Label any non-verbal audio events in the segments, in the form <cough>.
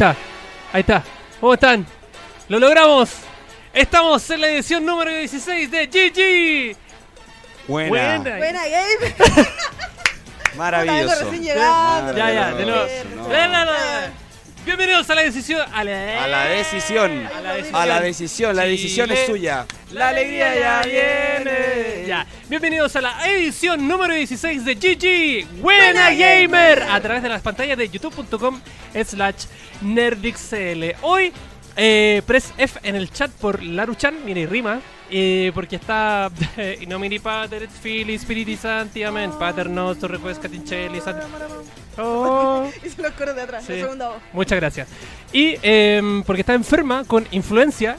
está, ahí está. ¿Cómo están? ¡Lo logramos! Estamos en la edición número 16 de GG. Buena. Buena. Buena game. <laughs> Maravilloso. Ya, ya, de nuevo. No. Bienvenidos a la decisión. A la, A la decisión. A la decisión. A la decisión. La decisión es suya. La alegría ya viene. Ya. Bienvenidos a la edición número 16 de GG Buena Gamer a través de las pantallas de youtube.com slash nerdixl. Hoy eh, press F en el chat por Laruchan, mira y rima, eh, porque está <laughs> y nomini pater et fili spiriti santi amen, pater nostro request catincelli sant- Oh. <laughs> Hice los coros de atrás, Sí. la segunda voz. Muchas gracias. Y em, porque está enferma con influencia,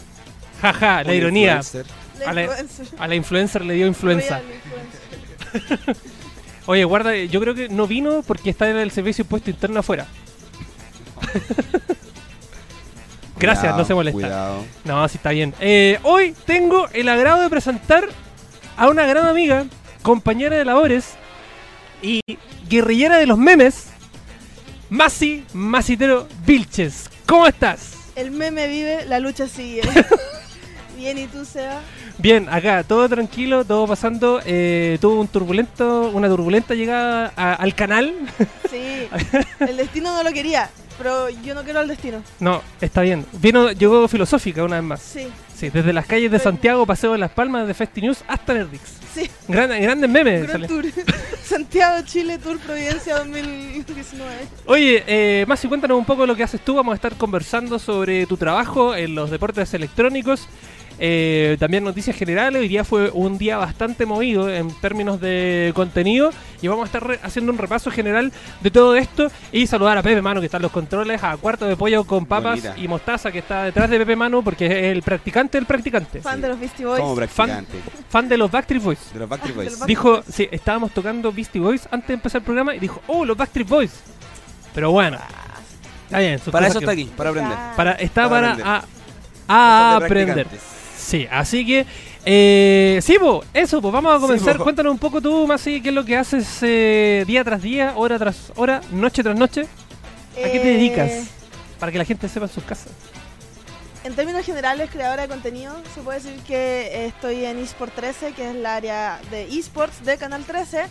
jaja, la Un ironía. influencer. La A la, influencer. a la influencer le dio influenza. Real. <laughs> Oye, guarda, yo creo que no vino porque está en el servicio impuesto interno afuera. Gracias, Cuidado, no se molesta. Cuidado. No, sí está bien. Eh, hoy tengo el agrado de presentar a una gran amiga, compañera de labores y guerrillera de los memes, Masi Masitero Vilches. ¿Cómo estás? El meme vive, la lucha sigue. <laughs> Bien, ¿y tú, Seba? Bien, acá, todo tranquilo, todo pasando. Eh, tuvo un turbulento, una turbulenta llegada a- al canal. Sí, <laughs> el destino no lo quería, pero yo no quiero al destino. No, está bien. Vino, llegó filosófica una vez más. Sí, Sí, desde las calles de Santiago, Paseo de las Palmas, de Festi News hasta Nerdix. sí. Gran- grandes memes. Gran sale. tour. <laughs> Santiago, Chile, Tour Providencia 2019. Oye, eh, Masi, cuéntanos un poco lo que haces tú. Vamos a estar conversando sobre tu trabajo en los deportes electrónicos. Eh, también noticias generales. Hoy día fue un día bastante movido en términos de contenido. Y vamos a estar re- haciendo un repaso general de todo esto. Y saludar a Pepe Mano, que está en los controles. A Cuarto de Pollo con papas Bonita. y mostaza, que está detrás de Pepe Mano, porque es el practicante del practicante. Fan de los Beastie Boys. Como practicante. Fan de los Backstreet Boys. De los Backstreet Ah, Boys. Dijo, sí, estábamos tocando Beastie Boys antes de empezar el programa y dijo, oh, los Backstreet Boys. Pero bueno, está bien. Para eso que- está aquí, para aprender. Ah, Para, está Para para, aprender. a, a De aprender. Sí, así que, eh, sí, po, eso, pues vamos a comenzar. Cuéntanos un poco tú, Masi, qué es lo que haces eh, día tras día, hora tras hora, noche tras noche. ¿A qué te eh, dedicas? Para que la gente sepa en sus casas. En términos generales, creadora de contenido, se puede decir que eh, estoy en eSport 13, que es el área de eSports de Canal 13.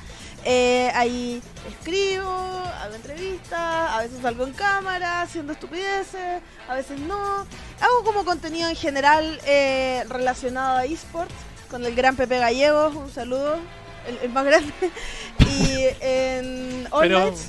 Eh, ahí escribo, hago entrevistas, a veces salgo en cámara haciendo estupideces, a veces no. Hago como contenido en general eh, relacionado a eSports, con el gran Pepe Gallegos, un saludo, el, el más grande. <laughs> y en All Pero- Nights,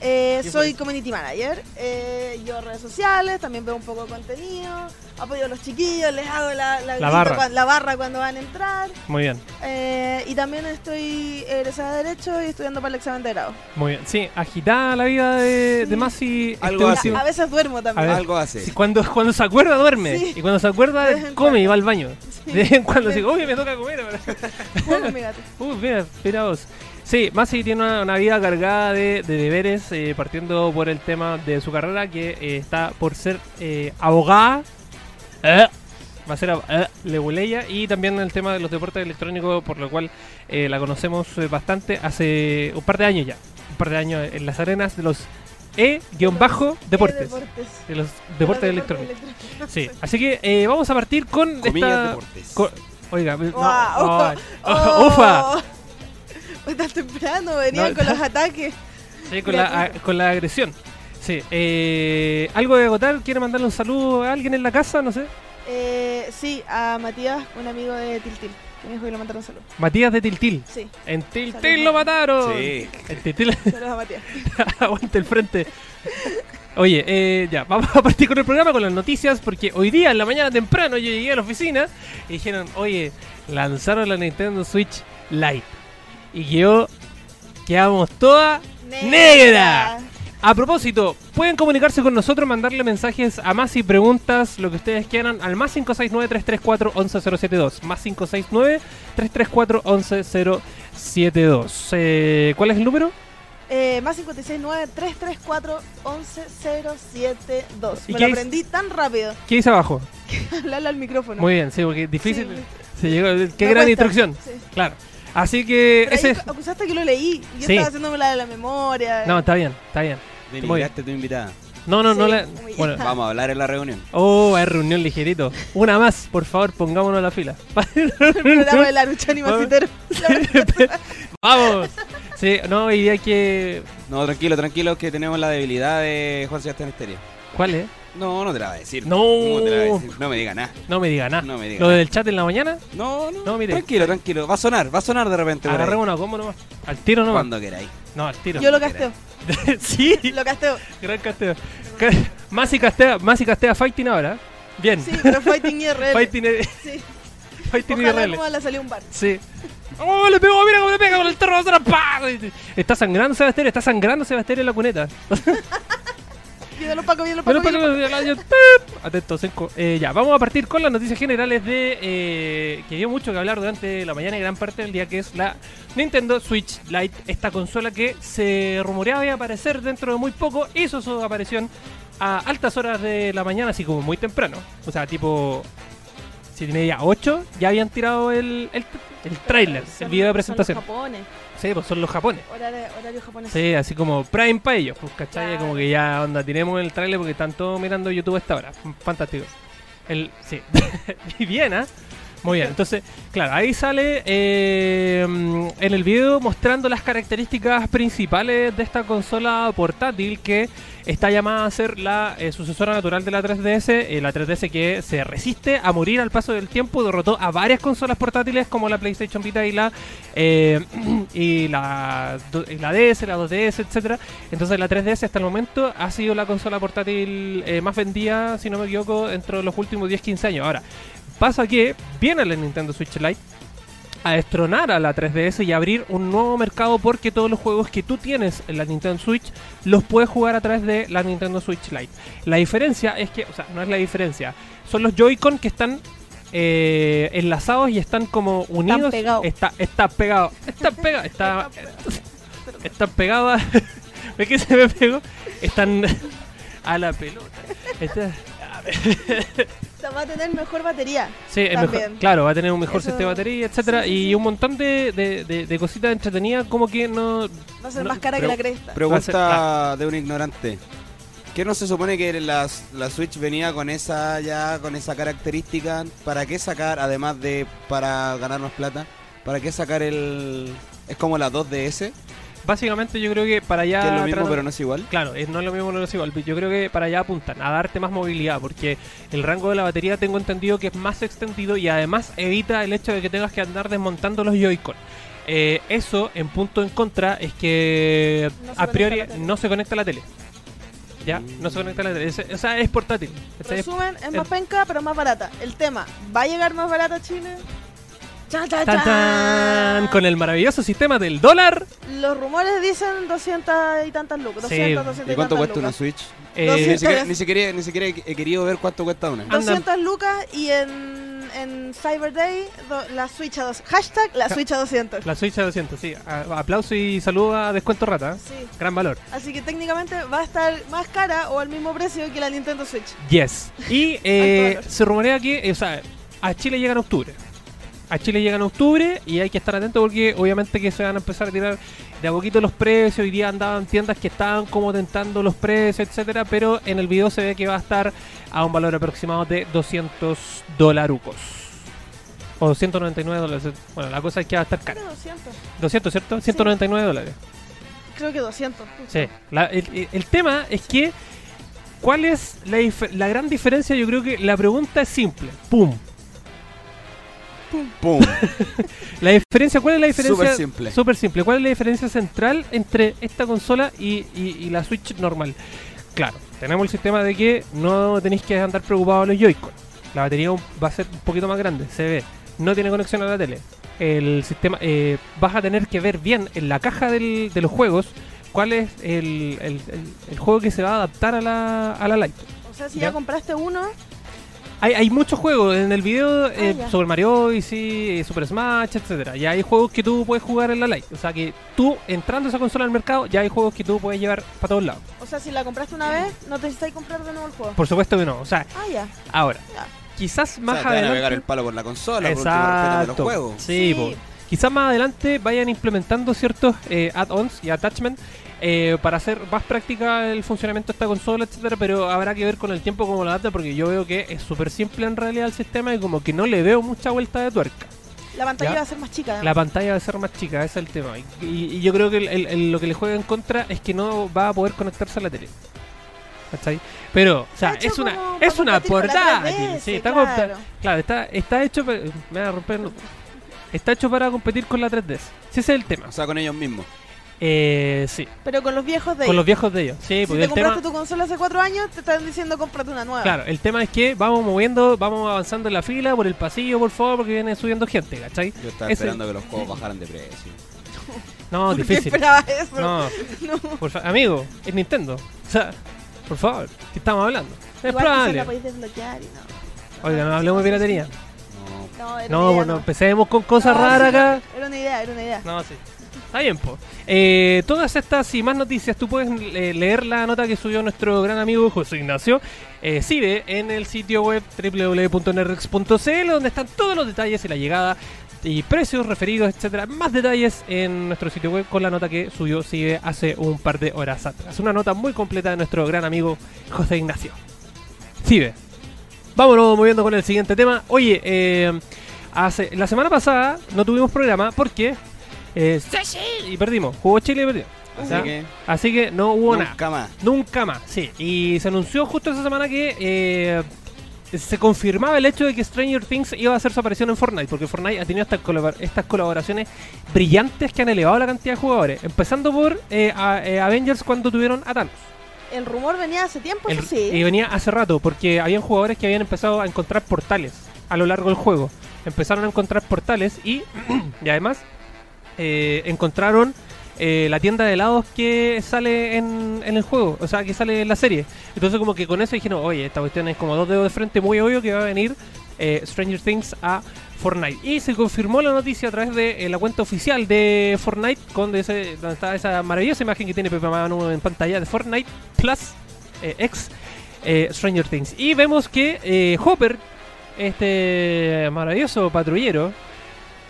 eh, ¿Qué soy fue? community manager, eh, yo redes sociales, también veo un poco de contenido, apoyo a los chiquillos, les hago la, la, barra. la barra cuando van a entrar. Muy bien, eh, y también estoy egresada de Derecho y estudiando para el examen de grado. muy bien. Sí, agitada la vida de, Sí. de Masi. este Algo así. último- A veces duermo también. ver. Algo hace. Sí, cuando, cuando se acuerda duerme Sí. y cuando se acuerda come y va al baño. Sí. De vez en cuando digo, uy, me toca comer. ahora". <laughs> Uy, mira, mira vos. Sí, Masi tiene una, una vida cargada de, de deberes, eh, partiendo por el tema de su carrera, que eh, está por ser eh, abogada. Eh, va a ser ab- eh, leguleya. Y también el tema de los deportes electrónicos, por lo cual eh, la conocemos bastante hace un par de años ya. Un par de años en las arenas de los E-deportes. Deportes. De los deportes electrónicos. electrónicos. Sí, así que eh, vamos a partir con Comillas esta... Oiga, no, <laughs> oh. <laughs> ¡Ufa! Está temprano, venían No. con los ataques. Sí, con la, a- con la agresión. Sí, eh, ¿algo de agotar? ¿Quiere mandarle un saludo a alguien en la casa? No sé. Eh, sí, a Matías, un amigo de Tiltil, que me dijo que le mandaron salud. Matías de Tiltil. Sí, En Tiltil Saludos. lo mataron. Sí. En Tiltil, saludos a Matías. <laughs> aguante el frente. Oye, eh, ya, vamos a partir con el programa, con las noticias, porque hoy día, en la mañana temprano, yo llegué a la oficina y dijeron, oye, lanzaron la Nintendo Switch Lite. Y yo, quedamos toda negra. A propósito, pueden comunicarse con nosotros, mandarle mensajes a más y preguntas, lo que ustedes quieran, al más 569-334-11072. Más 569-334-11072. Eh, ¿Cuál es el número? Eh, más 569-334-11072. ¿Y Me lo aprendí tan rápido. ¿Qué dice abajo? <laughs> Hablarle al micrófono. Muy bien, sí, porque es difícil. Sí. Se llegó, qué gran cuesta. instrucción. Sí. Claro. Así que Pero ese ahí es... acusaste que lo leí. Yo Sí. estaba haciéndome la de la memoria. No, está bien, está bien. A tu invitada. No, no, no la. Bueno. <laughs> Vamos a hablar en la reunión. oh, hay reunión ligerito. Una más, por favor, pongámonos a la fila. El <laughs> programa de la lucha animacitero. <laughs> ¡Vamos! Sí, no, hoy día hay que. No, tranquilo, tranquilo, que tenemos la debilidad de Juan Sebastián Esteria. ¿Cuál es? No, no te la voy a decir. No. ¿Cómo te la voy a decir? No me diga nada. No me diga nada. No me diga ¿Lo nada. del chat en la mañana? No, no, No, mire. Tranquilo, tranquilo. Va a sonar, va a sonar de repente. Agarremos una combo nomás. Al tiro nomás. Cuando queráis. No, al tiro. Yo lo casteo. <laughs> sí, Lo casteo. gran casteo. Ca- Masi castea, Masi castea fighting ahora. Bien. Sí, pero Fighting <laughs> IRL. Fighting, Sí. fighting Ojalá IRL. salió un bar. Sí. ¡Oh, le pegó! ¡Mira cómo le pega con el terro basura! ¡Pah! Está sangrando Sebastián, está sangrando Sebastián en la cuneta. <laughs> Senko. Eh, ya, vamos a partir con las noticias generales de eh, que dio mucho que hablar durante la mañana y gran parte del día, que es la Nintendo Switch Lite, esta consola que se rumoreaba iba a aparecer dentro de muy poco, hizo su aparición a altas horas de la mañana, así como muy temprano. O sea, tipo siete y media, 8, ya habían tirado el, el, el trailer, Son- el video de son presentación. los japones. Sí, pues son los japones. Horario, horario japonés. Sí, así como Prime para ellos, pues, ¿cachai? Claro. Como que ya, onda, tiremos el trailer porque están todos mirando YouTube a esta hora. Fantástico. El, sí. y <laughs> bien, ¿ah? Muy bien, entonces, claro, ahí sale eh, en el video mostrando las características principales de esta consola portátil que está llamada a ser la eh, sucesora natural de la 3DS, eh, la 3DS que se resiste a morir al paso del tiempo, derrotó a varias consolas portátiles como la PlayStation Vita y la <clears throat> y la, y la DS, la 2DS, etcétera. Entonces la 3DS hasta el momento ha sido la consola portátil más vendida, si no me equivoco, dentro de los últimos 10-15 años. Ahora, pasa que viene la Nintendo Switch Lite a destronar a la 3DS y abrir un nuevo mercado porque todos los juegos que tú tienes en la Nintendo Switch los puedes jugar a través de la Nintendo Switch Lite. La diferencia es que, o sea, no es la diferencia, son los Joy-Con que están eh, enlazados y están como unidos. pegados. Está, está pegado. Está pegado. Está, están pegados. a- <laughs> ¿Ves que se me pegó? Están <laughs> a la pelota. Está- sea, <laughs> va a tener mejor batería. Sí, es También. mejor, claro, va a tener un mejor Eso- sistema de batería, etcétera, sí, sí, y sí. un montón de, de, de- de cositas entretenidas como que no... Va a ser No, más cara que la cresta. Pregunta ser- claro. de un ignorante. ¿Qué no se supone que la, la Switch venía con esa ya con esa característica? ¿Para qué sacar, además de para ganar más plata? ¿Para qué sacar el es como la 2DS, Básicamente yo creo que para allá... que es lo mismo tratan- pero no es igual? Claro, es- no es lo mismo, no es igual. Yo creo que para allá apuntan, a darte más movilidad, porque el rango de la batería tengo entendido que es más extendido y además evita el hecho de que tengas que andar desmontando los Joy-Con. Eh, eso, en punto en contra, es que No a priori no se conecta a la tele. ¿Ya? No se conecta a la tele. Es- o sea, es portátil. Resumen, es el- más penca, pero más barata. El tema, ¿va a llegar más barata a Chile? ¡Chan, chan, Tan, chan! tan, con el maravilloso sistema del dólar. Los rumores dicen 200 y tantas lucas. Sí. 200, 200 ¿Y cuánto tantas cuesta una lucas. Switch? eh, Ni 200. siquiera, ni, siquiera, ni siquiera he querido ver cuánto cuesta una. Andan- 200 lucas y en, en Cyber Day do- la Switch a dos. Hashtag la Switch a 200. la Switch a 200, sí. A- aplauso y saludo a Descuento Rata. ¿eh? Sí. Gran valor. Así que técnicamente va a estar más cara o al mismo precio que la Nintendo Switch. Yes. Y eh, Alto valor. se rumorea que, eh, o sea, a Chile llega en octubre. A Chile llega en octubre y hay que estar atento porque obviamente que se van a empezar a tirar de a poquito los precios. Hoy día andaban tiendas que estaban como tentando los precios, etcétera, pero en el video se ve que va a estar a un valor aproximado de 200 dolarucos. O 199 dólares. Bueno, la cosa es que va a estar cara. Creo 200. 200, ¿cierto? 199 dólares. Creo que 200. justo. Sí, la- el, el- tema es que, ¿cuál es la, la gran diferencia? Yo creo que la pregunta es simple. ¡Pum! ¡Pum! <laughs> La diferencia, ¿cuál es la diferencia? Súper simple. Súper simple. ¿Cuál es la diferencia central entre esta consola y, y- y la Switch normal? Claro, tenemos el sistema de que no tenéis que andar preocupados los Joy-Con. La batería va a ser un poquito más grande, se ve. No tiene conexión a la tele. El sistema, eh, vas a tener que ver bien en la caja del- de los juegos cuál es el, el- el- el juego que se va a adaptar a la, a la Lite. O sea, si Ya. ya compraste uno, Hay, hay muchos juegos en el video, eh, ya. Super Mario Odyssey, eh, Super Smash, etcétera. Y hay juegos que tú puedes jugar en la Lite. O sea que tú, entrando a esa consola al mercado, ya hay juegos que tú puedes llevar para todos lados. o sea, si la compraste una vez, no necesitáis comprar de nuevo el juego. Por supuesto que no. O sea, Ah, ya. ahora, Ya. quizás O más sea, te van a pegar adelante. el palo por la consola, por los Exacto. juegos. Sí, Sí. Quizás más adelante vayan implementando ciertos eh, add-ons y attachments eh, para hacer más práctica el funcionamiento de esta consola, etcétera, pero habrá que ver con el tiempo cómo lo adapta, porque yo veo que es súper simple en realidad el sistema y como que no le veo mucha vuelta de tuerca. La pantalla Ya. va a ser más chica. además. La pantalla va a ser más chica, ese es el tema. Y, y- y yo creo que el- el- el- lo que le juega en contra es que no va a poder conectarse a la tele. ¿Cachai? Pero, o sea, es una, como es una la portátil. 3DS, Sí, está claro. claro, está, está hecho. Me va a romper. Está hecho para competir con la 3DS. Sí, ese es el tema. O sea, con ellos mismos. Eh, sí, Pero con los viejos de con los ellos. viejos de ellos. Sí, Si porque te el tema. compraste tu consola hace cuatro años, te están diciendo cómprate una nueva. Claro, el tema es que vamos moviendo, vamos avanzando en la fila, por el pasillo, por favor, porque viene subiendo gente, ¿cachai? Yo estaba esperando que los juegos bajaran de precio. <laughs> No, ¿Por qué difícil. eso? No, No. por fa- amigo, es Nintendo. O sea, por favor, ¿qué estamos hablando? Es Igual probable. la podéis desbloquear y no. Oiga, no hablemos de piratería. No. No, era No, bueno, empecemos con cosas No, raras sí, acá. Era una idea, era una idea. No, sí. Está bien, po. Eh, todas estas y más noticias, tú puedes eh, leer la nota que subió nuestro gran amigo José Ignacio eh, en el sitio web www.nerdex.cl donde están todos los detalles y la llegada y precios referidos, etcétera. Más detalles en nuestro sitio web con la nota que subió Cibe hace un par de horas atrás. Una nota muy completa de nuestro gran amigo José Ignacio. Cibe. Vámonos moviendo con el siguiente tema. Oye, eh, hace, la semana pasada no tuvimos programa porque eh, y perdimos. Jugó Chile y perdió. Así que Así que no hubo nada. nunca más. Nunca más, sí. Y se anunció justo esa semana que eh, se confirmaba el hecho de que Stranger Things iba a hacer su aparición en Fortnite, porque Fortnite ha tenido estas, colabor- estas colaboraciones brillantes que han elevado la cantidad de jugadores. Empezando por eh, a- eh, Avengers cuando tuvieron a Thanos. El rumor venía hace tiempo, El- eso sí. Y venía hace rato, porque habían jugadores que habían empezado a encontrar portales a lo largo del juego. Empezaron a encontrar portales y, <clears throat> y además eh, encontraron eh, la tienda de helados que sale en, el juego, o sea, que sale en la serie. Entonces como que con eso dijeron, oye, esta cuestión es como dos dedos de frente, muy obvio que va a venir eh, Stranger Things a Fortnite. Y se confirmó la noticia a través de eh, la cuenta oficial de Fortnite, con donde está esa maravillosa imagen que tiene Pepe Manu en pantalla de Fortnite Plus X Stranger Things. Y vemos que Hopper, este maravilloso patrullero,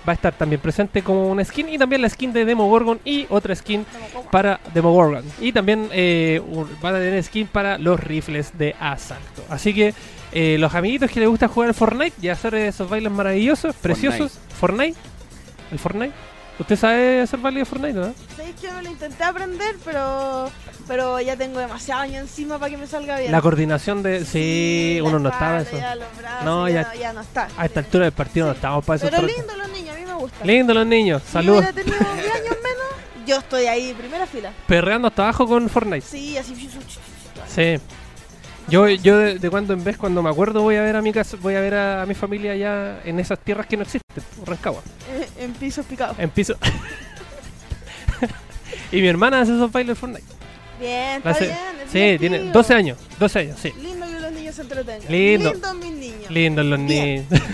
va a estar también presente como una skin y también la skin de Demogorgon y otra skin para Demogorgon. Y también eh, un- van a tener skin para los rifles de asalto. Así que eh, los amiguitos que les gusta jugar al Fortnite y hacer esos bailes maravillosos, preciosos, Fortnite, el Fortnite. ¿Usted sabe hacer baile de Fortnite, no? Sabéis que no lo intenté aprender, pero pero ya tengo demasiado año encima para que me salga bien. La coordinación de... Sí, uno no estaba eso. Ya los brazos, No, ya, ya- no, ya no está. A esta altura del partido no Sí. estamos para eso. Pero lindo los niños, gusta. Lindo los niños. Si Saludos. hubiera tenido 10 años menos, <laughs> yo estoy ahí, primera fila. Perreando hasta abajo con Fortnite. Sí, así. Sí. Yo, yo de, de cuando en vez, cuando me acuerdo, voy a ver a mi casa, voy a ver a, a mi familia allá en esas tierras que no existen, Rancagua, eh, En pisos picados. en piso. <laughs> y mi hermana hace esos bailes de Fortnite. Bien, está hace- bien. es sí, divertido. tiene 12 años, 12 años, sí. Lindo que los niños se entretengan. Lindo. Lindos mis niños. Lindos los Bien. niños. <laughs>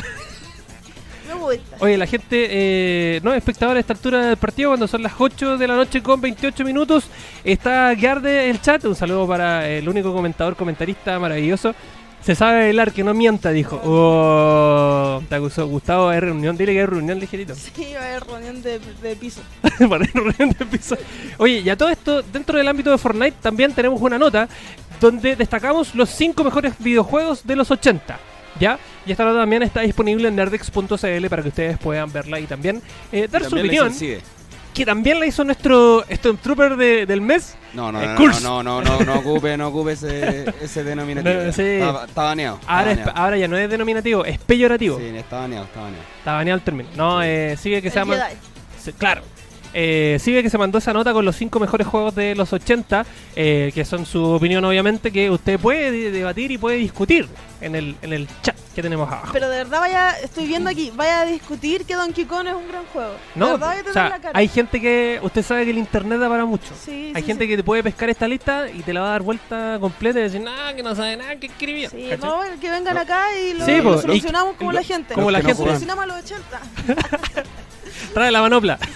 Oye, la gente, eh, no, espectadores a esta altura del partido, cuando son las 8 de la noche con 28 minutos, está Garde el chat. Un saludo para el único comentador, comentarista maravilloso. Se sabe bailar, que no mienta, dijo. <laughs> Oh, te acusó Gustavo, hay reunión, dile que hay reunión ligerito. Sí, va a haber reunión de, de piso. <laughs> Para reunión de piso. Oye, y a todo esto, dentro del ámbito de Fortnite, también tenemos una nota donde destacamos los 5 mejores videojuegos de los 80. ¿Ya? Y esta nota también está disponible en nerdex.cl para que ustedes puedan verla y también eh, dar su También hizo opinión. que también la hizo nuestro Stormtrooper de, del mes. No, no, Eh, no, no, no, no, no, no ocupe, no ocupe ese, ese denominativo. <laughs> No, sí. Está, está baneado. está Ahora, es- baneado. ahora ya no es denominativo, es peyorativo. Sí, está baneado, está baneado. Está baneado el término. No, eh, sigue que se llama. Claro. Eh, sigue que se mandó esa nota con los cinco mejores juegos de los 80, eh, que son su opinión, obviamente, que usted puede de- debatir y puede discutir en el, en el chat que tenemos abajo. Pero de verdad vaya, estoy viendo aquí, vaya a discutir que Donkey Kong es un gran juego. de no, verdad o sea, la cara. hay gente que. Usted sabe que el internet da para mucho. Sí, Hay sí, gente sí. que te puede pescar esta lista y te la va a dar vuelta completa y decir, nada, que no sabe nada, que escribió. Sí, no, que vengan acá y lo, Sí, lo po, y- solucionamos como lo- la gente. como la Lo gente. solucionamos a los 80. <laughs> Trae la manopla. <laughs>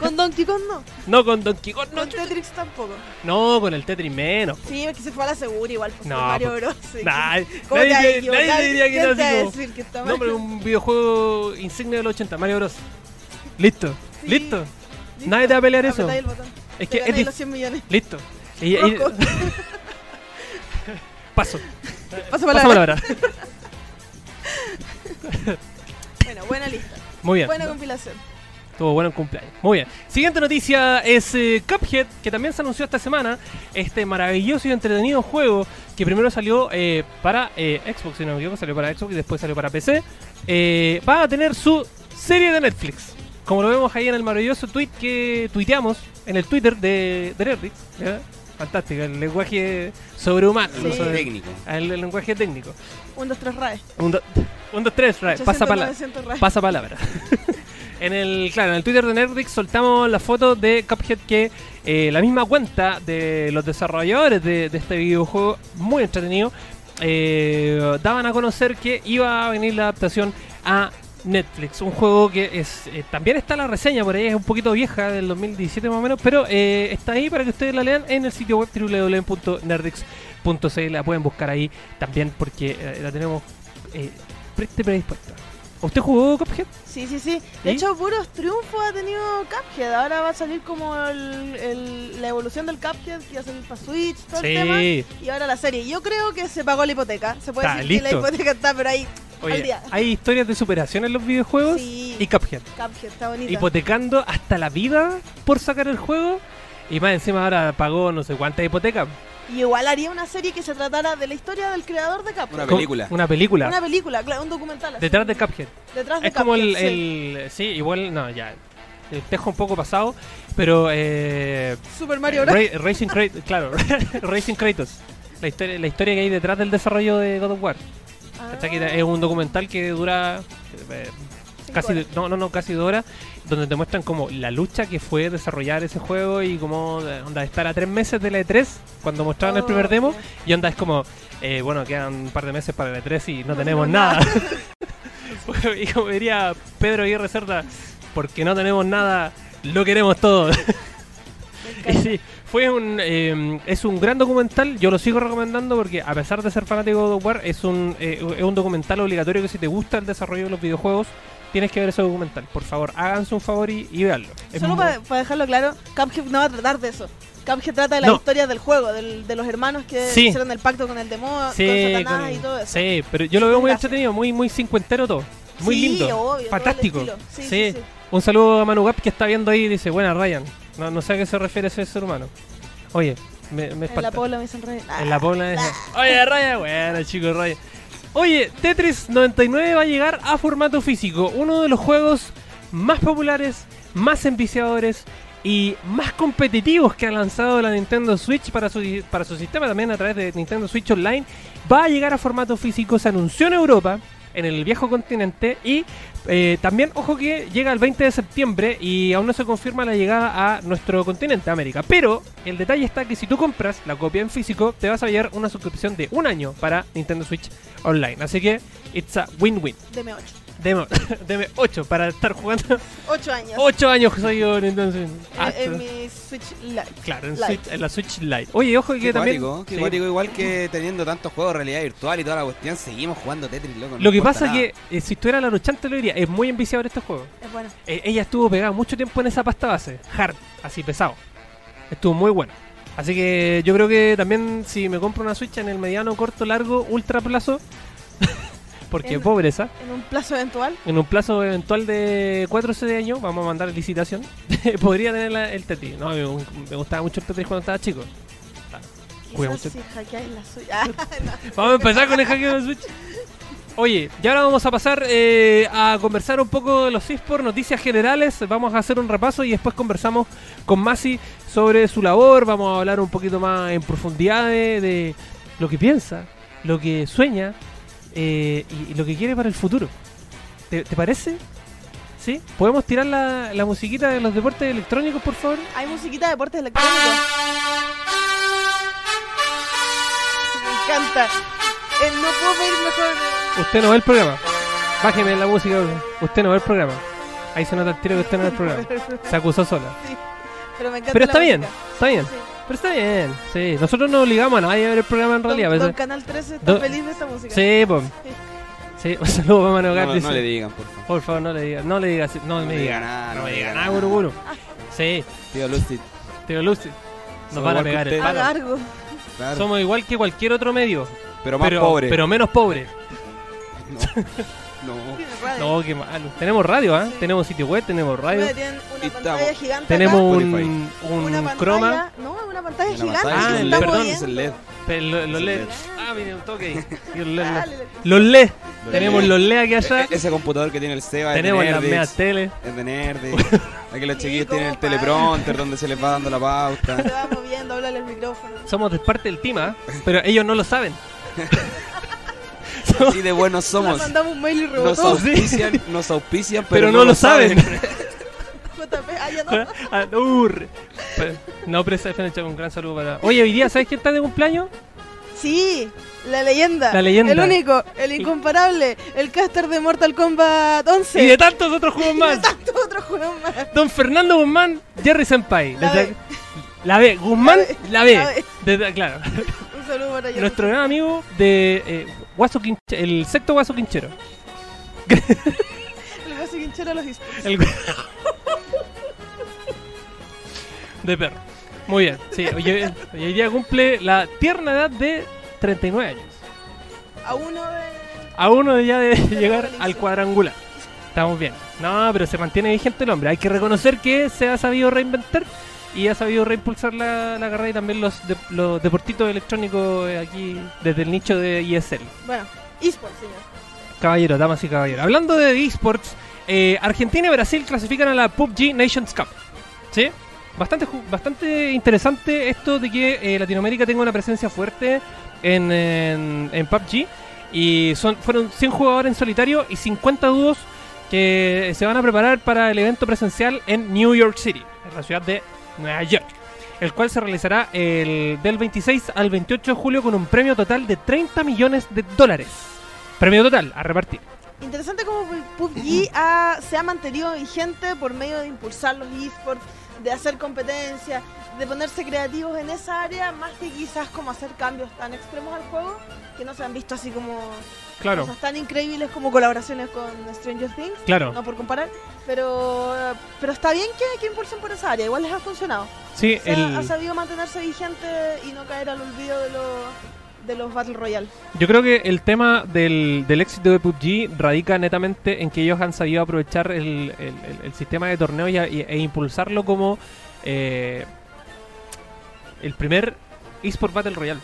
Con Donkey Kong no. no con Donkey Kong, no, Con Tetris tampoco. no, con el Tetris menos. Sí, es que se fue a la segura igual. Pues, No, con Mario pues, Bros. Nah, ¿Cómo te nadie, nadie diría que ¿Quién era te decir que está No, pero un videojuego insignia del 80, Mario Bros. Listo, Sí, listo. Listo. Nadie te va a pelear eso. El botón. Es que es los 100 millones. Listo. Y- y- paso. <laughs> Paso Paso palabra. palabra. <laughs> Bueno, buena lista. Muy bien. Buena compilación. Estuvo bueno el cumpleaños. Muy bien. Siguiente noticia es eh, Cuphead, que también se anunció esta semana. Este maravilloso y entretenido juego que primero salió eh, para eh, Xbox, si no me equivoco, salió para Xbox y después salió para PC. Va a tener su serie de Netflix. Como lo vemos ahí en el maravilloso tweet que tuiteamos en el Twitter de, de. ¿ya? Fantástico, el lenguaje sobrehumano. Sí. no sobre- técnico. el, el lenguaje técnico. 1, 2, 3 RAE. Un, do- un dos, tres, Ray, pasa 800, palabra. 900 RAE. Pasa palabra. <laughs> en el, claro, en el Twitter de Nerdix soltamos la foto de Cuphead que eh, la misma cuenta de los desarrolladores de, de este videojuego, muy entretenido, eh, daban a conocer que iba a venir la adaptación a Netflix. Un juego que es eh, también está la reseña por ahí, es un poquito vieja, del 2017 más o menos, pero eh, está ahí para que ustedes la lean en el sitio web www.nerdix.cl. La pueden buscar ahí también porque eh, la tenemos eh, pre- predispuesta. ¿Usted jugó Cuphead? Sí, sí, sí. De ¿Y? hecho, puros triunfos ha tenido Cuphead. Ahora va a salir como el- el- la evolución del Cuphead, que va a salir para Switch, todo el tema. Sí. Y ahora la serie. Yo creo que se pagó la hipoteca. Se puede Está, decir que la hipoteca está, pero ahí, al día. hay historias de superación en los videojuegos Sí, y Cuphead. Cuphead está bonito. Hipotecando hasta la vida por sacar el juego. Y más encima ahora pagó no sé cuánta hipoteca. Y igual haría una serie que se tratara de la historia del creador de Cuphead. Una película. Una película. Una película, claro, un documental. así. Detrás de Cuphead. Detrás de Es como el, sí. el- sí. igual, no, ya. El tejo un poco pasado, pero. Eh, Super Mario Bros. Ra- Racing Kratos, <laughs> claro, <laughs> Racing Kratos. La historia, la historia que hay detrás del desarrollo de God of War. Ah, Es un documental que dura eh, casi, horas. no, no, no, casi dos horas, donde te muestran como la lucha que fue desarrollar ese juego y como onda estar a tres meses de la E3 cuando mostraban el Oh, primer demo ya. y onda es como, eh, bueno, quedan un par de meses para la E3 y no, No tenemos nada. nada. <laughs> y como diría Pedro Aguirre Cerda, porque no tenemos nada, lo queremos todo. <laughs> Y sí, fue un eh, es un gran documental, yo lo sigo recomendando porque a pesar de ser fanático de War, es un, eh, es un documental obligatorio que si te gusta el desarrollo de los videojuegos, tienes que ver ese documental. Por favor, háganse un favor y, y véanlo. Es Solo para, dejarlo claro, Cuphead no va a tratar de eso. Cuphead trata de la No. historia del juego, del- de los hermanos que Sí. hicieron el pacto con el demonio, Sí, con Satanás con- y todo eso. sí, pero yo lo veo muy Gracias. entretenido, muy muy cincuentero todo. Muy Sí, lindo. obvio, fantástico. Sí. Un saludo a Manu Gap que está viendo ahí y dice, buena Ryan. No, no sé a qué se refiere ese ser humano. Oye, me, me En la pobla me dicen rey. En la pobla dice, Oye, Ryan, bueno, chicos, Ryan. Oye, Tetris 99 va a llegar a formato físico. Uno de los juegos más populares, más enviciadores y más competitivos que ha lanzado la Nintendo Switch para su, para su sistema también a través de Nintendo Switch Online. Va a llegar a formato físico. Se anunció en Europa, en el viejo continente. Y eh, también, ojo que llega el 20 de septiembre y aún no se confirma la llegada a nuestro continente, América. Pero el detalle está que si tú compras la copia en físico, te vas a llevar una suscripción de un año para Nintendo Switch Online. Así que, it's a win-win. Deme 8. Deme, <laughs> deme 8 para estar jugando 8 años. 8 años soy yo en Nintendo Switch. En- en, mi Switch Lite. Claro, en, Lite. Switch- en la Switch Lite. Oye, ojo que Qué también... qué Sí. cuático, igual que teniendo tantos juegos de realidad virtual y toda la cuestión, seguimos jugando Tetris, loco. no Lo que pasa nada. es que eh, si estuviera la luchante lo diría, es muy enviciador este juego. Es bueno. Eh, ella estuvo pegada mucho tiempo en esa pasta base, hard, así pesado. Estuvo muy bueno. Así que yo creo que también si me compro una Switch en el mediano, corto, largo, ultra plazo, <laughs> porque En- pobreza, En un plazo eventual. en un plazo eventual de 4 o 6 años, vamos a mandar licitación, <laughs> podría tener la- el Tetris. No, me, me gustaba mucho el Tetris cuando estaba chico. Mucho. si la Switch. <laughs> Ah, no. <laughs> Vamos a empezar con el hackeo de Switch. Oye, y ahora vamos a pasar eh, a conversar un poco de los eSports, noticias generales. Vamos a hacer un repaso y después conversamos con Masi sobre su labor. Vamos a hablar un poquito más en profundidad de, de lo que piensa, lo que sueña eh, y, y lo que quiere para el futuro. ¿Te, te parece? ¿Sí? ¿Podemos tirar la, la musiquita de los deportes electrónicos, por favor? Hay musiquita de deportes electrónicos. Me encanta. Eh, no puedo pedir mejor. Usted no ve el programa. Bájeme la música. Usted no ve el programa. Ahí se nota el tiro que usted no ve el programa. <laughs> Se acusó sola. Sí, pero me encanta Pero la está bien, está bien. Pero está bien, sí. Nosotros no obligamos a nadie a ver el programa en realidad. Don, Canal 13 está Don- feliz de esta música. Sí, pues. Sí, <laughs> un saludo para Mano No, no le digan, por favor. Por favor, no le diga, no le diga, así, no, No me le diga diga nada, no me le diga diga nada, nada. Guru Guru. Sí, Tío Lucid. Tío Lucy. Nos Somos van a pegar el usted. palo. Claro, Somos igual que cualquier otro medio. pero más pero, pobre. pero menos pobre. <laughs> No, no. No, qué malo. Tenemos radio, ¿ah? Sí. Tenemos sitio web, tenemos radio. Tienen una Y pantalla estamos- gigante Tenemos acá, un, un una pantalla, croma. No, es una pantalla Una gigante pantalla, Ah, se el perdón, es el LED. Lo- Los Sí, LED. Ah, mire, un toque. <laughs> Los LED. Los LED. Tenemos los LED aquí allá. E- ese computador que tiene el Seba Tenemos es de las medias tele. Es de Nerdex. <laughs> Aquí los chiquillos tienen el teleprompter donde se les va dando la Se pauta. va moviendo, háblale al micrófono. Somos de parte del team, ¿ah? Pero ellos no lo saben. <laughs> Así de buenos <laughs> Le somos. mandamos un mail y Nos auspician, nos auspician, Pero, pero, no, lo saben. JP, <laughs> ah, no. Pero- No, pero esa FM, un gran saludo para. Oye, hoy día, ¿sabes quién está de cumpleaños? Sí, la leyenda. La leyenda. El único, el incomparable, el caster de Mortal Kombat 11. Y de tantos otros juegos <laughs> Y más. de tantos otros juegos más. Don Fernando Guzmán, Jerry Senpai. La Desde- B. La B. Guzmán, La la B. B. La B. Desde- claro. Un saludo para ellos. Nuestro gran amigo de eh, Guaso el sexto Guaso Quinchero. <laughs> El gozo quinchero de los. El... de perro. Muy bien. Sí, hoy, hoy- día cumple la tierna edad de 39 años. A uno de. A uno de ya de <laughs> la llegar al cuadrangular. Estamos bien. No, pero se mantiene vigente el hombre. Hay que reconocer que se ha sabido reinventar y ha sabido reimpulsar la, la carrera y también los, de- los deportitos electrónicos eh, aquí desde el nicho de ESL. Bueno, esports, señor. Caballero, damas y caballeros. Hablando de esports, eh, Argentina y Brasil clasifican a la PUBG Nations Cup. ¿Sí? Bastante, bastante interesante esto de que eh, Latinoamérica tenga una presencia fuerte en, en, en PUBG. Y son, fueron 100 jugadores en solitario y 50 dúos que se van a preparar para el evento presencial en New York City, en la ciudad de Nueva York. El cual se realizará el, del 26 al 28 de julio con un premio total de 30 millones de dólares. Premio total a repartir. Interesante cómo PUBG ha- se ha mantenido vigente por medio de impulsar los esports, de hacer competencia, de ponerse creativos en esa área, más que quizás como hacer cambios tan extremos al juego que no se han visto así como Claro, cosas tan increíbles como colaboraciones con Stranger Things. claro. No por comparar, pero pero está bien que, que impulsen por esa área, igual les ha funcionado. Sí, Se ha- el, ha sabido mantenerse vigente y no caer al olvido de los de los Battle Royale. yo creo que el tema del, del éxito de PUBG radica netamente en que ellos han sabido aprovechar el, el- el- sistema de torneo y, y- e impulsarlo como eh, el primer eSport Battle Royale.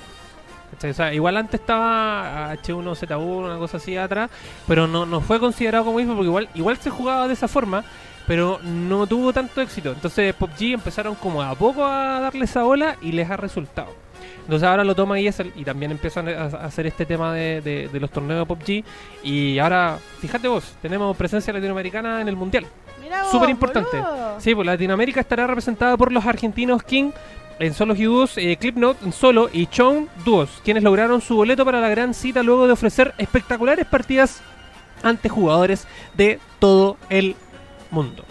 O sea, igual antes estaba H1Z1, una cosa así atrás, pero no, no fue considerado como eSport porque igual, igual se jugaba de esa forma, pero no tuvo tanto éxito. Entonces PUBG empezaron como a poco a darle esa ola y les ha resultado. Entonces ahora lo toma ESL y también empiezan a hacer este tema de, de- de los torneos de PUBG. Y ahora, fíjate vos, tenemos presencia latinoamericana en el Mundial. Súper importante. Sí, pues Latinoamérica estará representada por los argentinos King en solos y dúos, eh, Clipnote en solo y Chong dúos, quienes lograron su boleto para la gran cita luego de ofrecer espectaculares partidas ante jugadores de todo el mundo.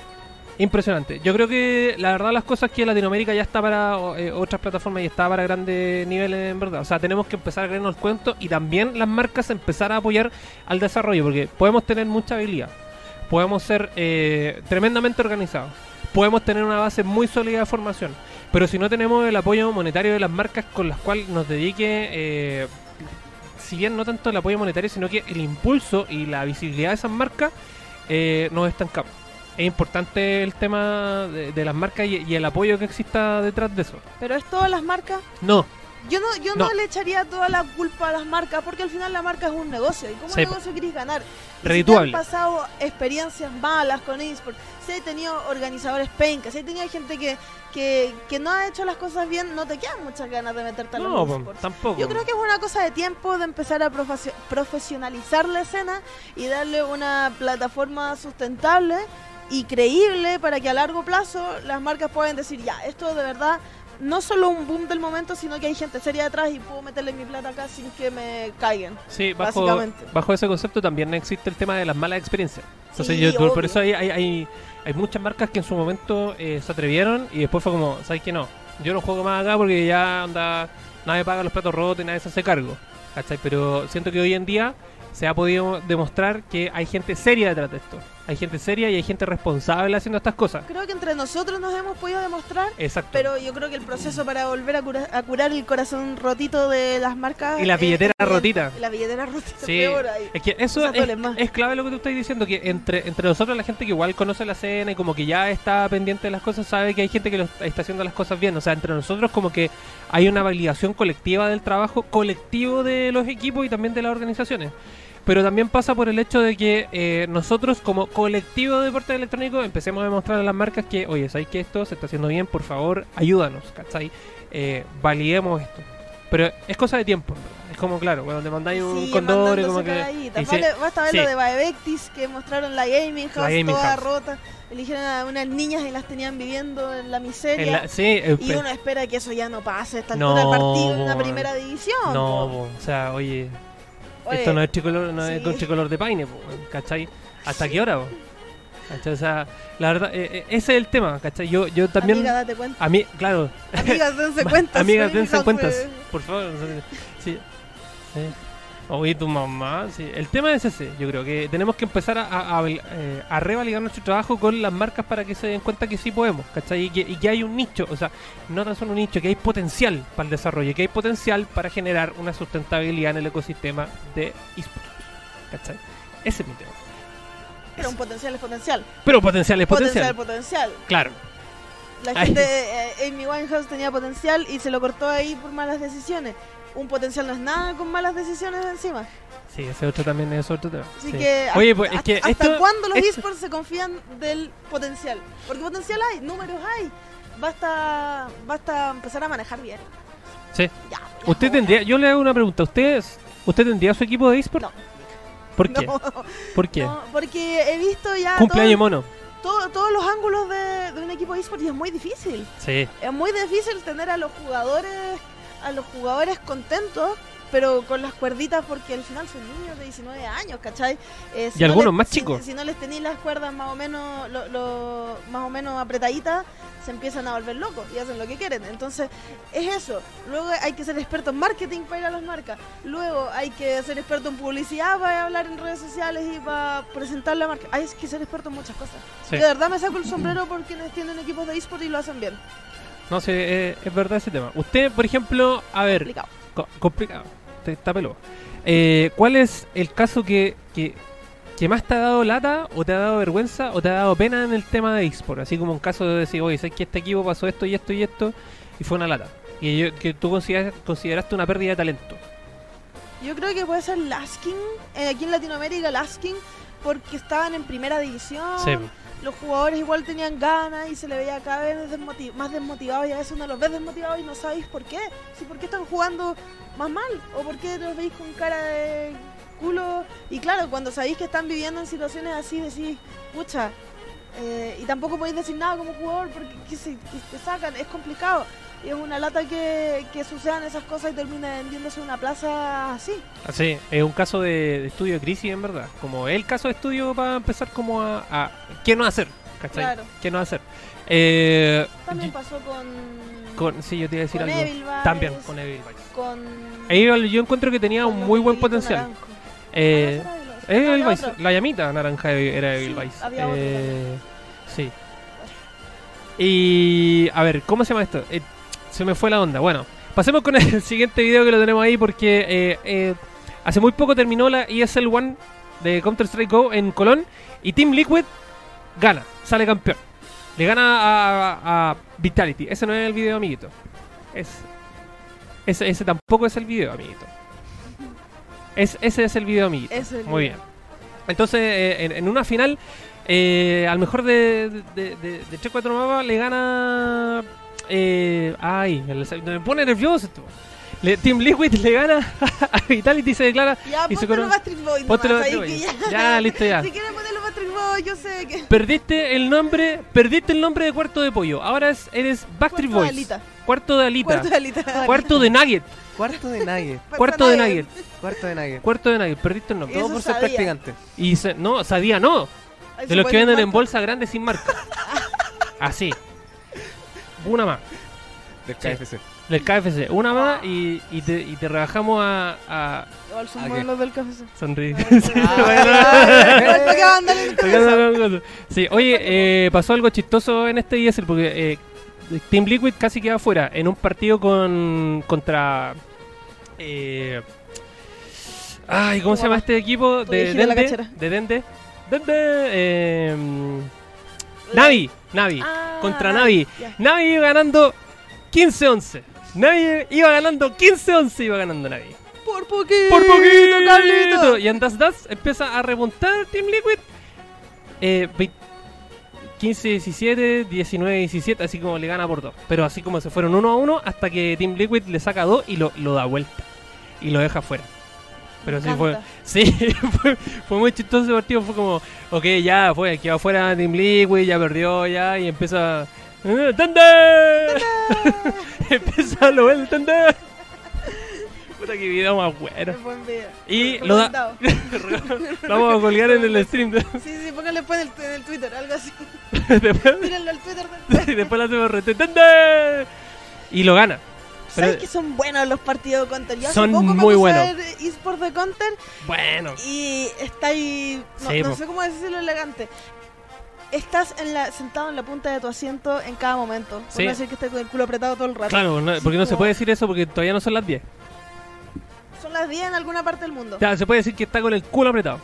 Impresionante. Yo creo que la verdad las cosas que Latinoamérica ya está para eh, otras plataformas y está para grandes niveles en verdad. O sea, tenemos que empezar a creernos el cuento y también las marcas empezar a apoyar al desarrollo porque podemos tener mucha habilidad, podemos ser eh, tremendamente organizados, podemos tener una base muy sólida de formación, pero si no tenemos el apoyo monetario de las marcas con las cuales nos dedique, eh, si bien no tanto el apoyo monetario, sino que el impulso y la visibilidad de esas marcas, eh, nos estancamos. Es importante el tema de, de las marcas y, y el apoyo que exista detrás de eso. Pero es todas las marcas. No, Yo no, yo no. No. le echaría toda la culpa a las marcas porque al final la marca es un negocio y como Sí, negocio querés ganar. Y. Si te han pasado experiencias malas con eSports, si he tenido organizadores pencas, si he tenido gente que, que, que no ha hecho las cosas bien, no te quedan muchas ganas de meterte a los no, eSports. tampoco. Yo creo que es una cosa de tiempo de empezar a profesio- profesionalizar la escena y darle una plataforma sustentable y creíble para que a largo plazo las marcas puedan decir, ya, esto de verdad no solo un boom del momento, sino que hay gente seria detrás y puedo meterle mi plata acá sin que me caigan. Sí, bajo, básicamente. bajo ese concepto también existe el tema de las malas experiencias. Entonces Sí, yo, por- eso hay, hay, hay, hay muchas marcas que en su momento eh, se atrevieron y después fue como, ¿sabes qué no? Yo no juego más acá porque ya anda, nadie paga los platos rotos y nadie se hace cargo. ¿Cachai? Pero siento que hoy en día se ha podido demostrar que hay gente seria detrás de esto. Hay gente seria y hay gente responsable haciendo estas cosas. Creo que entre nosotros nos hemos podido demostrar, Exacto. pero yo creo que el proceso para volver a, cura- a curar el corazón rotito de las marcas... Y la billetera rotita. Y la billetera rotita, Sí, peor ahí. es que eso es, clave lo que tú estás diciendo, que entre, entre nosotros la gente que igual conoce la escena y como que ya está pendiente de las cosas, sabe que hay gente que lo está haciendo las cosas bien. O sea, entre nosotros como que hay una validación colectiva del trabajo colectivo de los equipos y también de las organizaciones. Pero también pasa por el hecho de que eh, nosotros como colectivo de deporte electrónico empecemos a demostrar a las marcas que, oye, ¿sabes que esto se está haciendo bien? Por favor, ayúdanos, ¿cachai? Eh, validemos esto. Pero es cosa de tiempo. Es como, claro, cuando te mandáis un Sí, condor como que... y se- basta ver sí. lo de Baebectis que mostraron la gaming house gaming toda house. rota. Eligieron a unas niñas y las tenían viviendo en la miseria. en la- sí, eh, Y uno espera que eso ya no pase a esta No, altura del partido en una po. primera división. No, po. po, o sea, oye, Oye, esto no es tricolor, no es sí. con tricolor de paine, ¿cachai? ¿Hasta qué hora. O sea, la verdad, eh, eh, ese es el tema, ¿cachai? Yo, yo también... Amiga, date cuenta. A mí, claro, Amigas, dense <laughs> cuenta. amigas, dense cuentas, por favor. sí. Oye, tu mamá, sí. El tema es ese, yo creo que tenemos que empezar a, a, a, eh, a revalidar nuestro trabajo con las marcas para que se den cuenta que sí podemos, ¿cachai? Y que, y que hay un nicho, o sea, no tan solo un nicho, que hay potencial para el desarrollo, que hay potencial para generar una sustentabilidad en el ecosistema de esports, ¿cachai? Ese es mi tema. Pero un potencial es potencial. Pero potencial es potencial, Potencial, potencial. claro. La gente, eh, Amy Winehouse tenía potencial y se lo cortó ahí por malas decisiones. Un potencial no es nada con malas decisiones encima. Sí, ese otro también es otro tema. Así sí. que, Oye, hasta- pues es que ¿hasta esto... cuándo los esto- esports se confían del potencial? Porque potencial hay, números hay. Basta, basta empezar a manejar bien. Sí. Ya, ya, Usted tendría, yo le hago una pregunta, ¿usted, ¿usted tendría su equipo de eSport? No. ¿Por qué? <laughs> No, ¿Por qué? no, porque he visto ya Cumpleaños todo- mono. todo- todos los ángulos de, de un equipo de esports y es muy difícil. Sí. Es muy difícil tener a los jugadores a los jugadores contentos, pero con las cuerditas porque al final son niños de 19 años, ¿cachai? Eh, Y algunos les- más si- chicos. Si, no les tenéis las cuerdas más o menos lo, lo- más o menos apretaditas, se empiezan a volver locos y hacen lo que quieren. Entonces, es eso. Luego hay que ser experto en marketing para ir a las marcas. Luego hay que ser experto en publicidad para hablar en redes sociales y para presentar la marca. Hay que ser experto en muchas cosas. Sí. De verdad me saco el sombrero por quienes tienen equipos de eSport y lo hacen bien. No sé, eh, es verdad ese tema. Usted, por ejemplo, a ver, Complicado. co- complicado, te está peludo. Eh, ¿Cuál es el caso que, que, que más te ha dado lata o te ha dado vergüenza o te ha dado pena en el tema de eSport? Así como un caso de decir, oye, sé que este equipo pasó esto y esto y esto y fue una lata. Y yo- que tú consideras- consideraste una pérdida de talento. Yo creo que puede ser Laskin, eh, aquí en Latinoamérica Laskin, porque estaban en primera división, Sí. Los jugadores igual tenían ganas y se le veía cada vez desmoti- más desmotivados y a veces uno los ve desmotivados y no sabéis por qué. Si por qué están jugando más mal o por qué los veis con cara de culo. Y claro, cuando sabéis que están viviendo en situaciones así, decís, pucha, eh, y tampoco podéis decir nada como jugador porque te sacan, es complicado. Y es una lata que, que sucedan esas cosas y termina vendiéndose una plaza así. Así, es un caso de, de estudio de crisis, en verdad. Como el caso de estudio para empezar como a... a ¿Qué no hacer? ¿Cachai? Claro. ¿Qué no hacer? Eh, También pasó con. con, sí, yo te iba a decir algo. También con Evil Vice. Con. Evil, yo encuentro que tenía un muy buen potencial. Eh, Ah, no, Evilvais. Evil Vice, otro. la llamita naranja era Evil Sí, Vice. había Eh, sí. Y a ver, ¿cómo se llama esto? Eh, se me fue la onda. Bueno, pasemos con el <laughs> siguiente video que lo tenemos ahí porque eh, eh, hace muy poco terminó la ESL One de Counter Strike Go en Colón y Team Liquid gana, sale campeón. Le gana a, a Vitality. Ese no es el video, amiguito. Es, ese, ese tampoco es el video, amiguito. Es, ese es el video, amiguito. El Muy video. bien. Entonces, eh, en, en una final, al mejor de, de, de, de 3-4 mapas le gana. Eh, ay, me me pone nervioso esto. Le- Team Liquid le gana <laughs> a Vitality y se declara. Ya, y se póntelo cono- Backstreet Boys. Póntelo nomás, ahí que Boys. Ya, listo, ya. <laughs> Si quieren ponerlo Backstreet Boys, yo sé que. Perdiste el nombre, perdiste el nombre de cuarto de pollo. Ahora es- eres Backstreet Boys. alita. Cuarto de alita. Cuarto de alita. Cuarto de Nugget. Cuarto de Nugget. <laughs> Cuarto de Nugget. Cuarto de Nugget. Cuarto de Nugget. Perdiste el nombre. Eso Todo por ser sabía. practicante. Y se- no, sabía no. De los que venden en bolsa grande sin marca. Así. Una más. Del Sí. KFC. Del KFC. Una más y, y, te, y te rebajamos a, a Igual son ¿A buenos qué? los del. Ah, en cabeza. Sí, oye, eh, pasó algo chistoso en este ESL porque eh, Team Liquid casi queda fuera en un partido con contra. Eh, ay, ¿cómo se llama este equipo? De Dende. De Dende. Dende. Eh, Navi. Navi. Ah, contra Navi. Navi iba ganando 15-11. Navi iba ganando 15-11. Iba ganando Navi. Por poquito, Por poquito, Carlito. Y en Das Das empieza a remontar Team Liquid. Eh, vei- 15-17, 19-17, así como le gana por 2. Pero así como se fueron 1 a 1 hasta que Team Liquid le saca 2 y lo, lo da vuelta. Y lo deja fuera. Pero sí fue. Sí, <laughs> fue, fue muy chistoso ese partido. Fue como, ok, ya fue, quedó fuera Team Liquid, ya perdió, ya. Y empieza. "Eh, ¡Thunder! <laughs> empieza a lo el Thunder. Puta que video más bueno. Es buen video. Y lo da-. <laughs> Lo vamos a colgar en el stream. Sí, sí, póngale después en el, en el Twitter, algo así. después, Tírenlo al Twitter. después. y después le hacemos rete. ¡Thunder! Y lo gana. ¿Sabes Pero- que son buenos los partidos de Counter? Yo hace Son poco me muy buenos. a ver eSport de Counter Bueno. y está ahí. No, Sí, no po. sé cómo decirlo elegante. Estás en la, sentado en la punta de tu asiento en cada momento. Por Sí. no decir que estés con el culo apretado todo el rato. Claro, no- porque no se puede decir eso porque todavía no son las 10. Son las 10 en alguna parte del mundo. Ya, se puede decir que está con el culo apretado.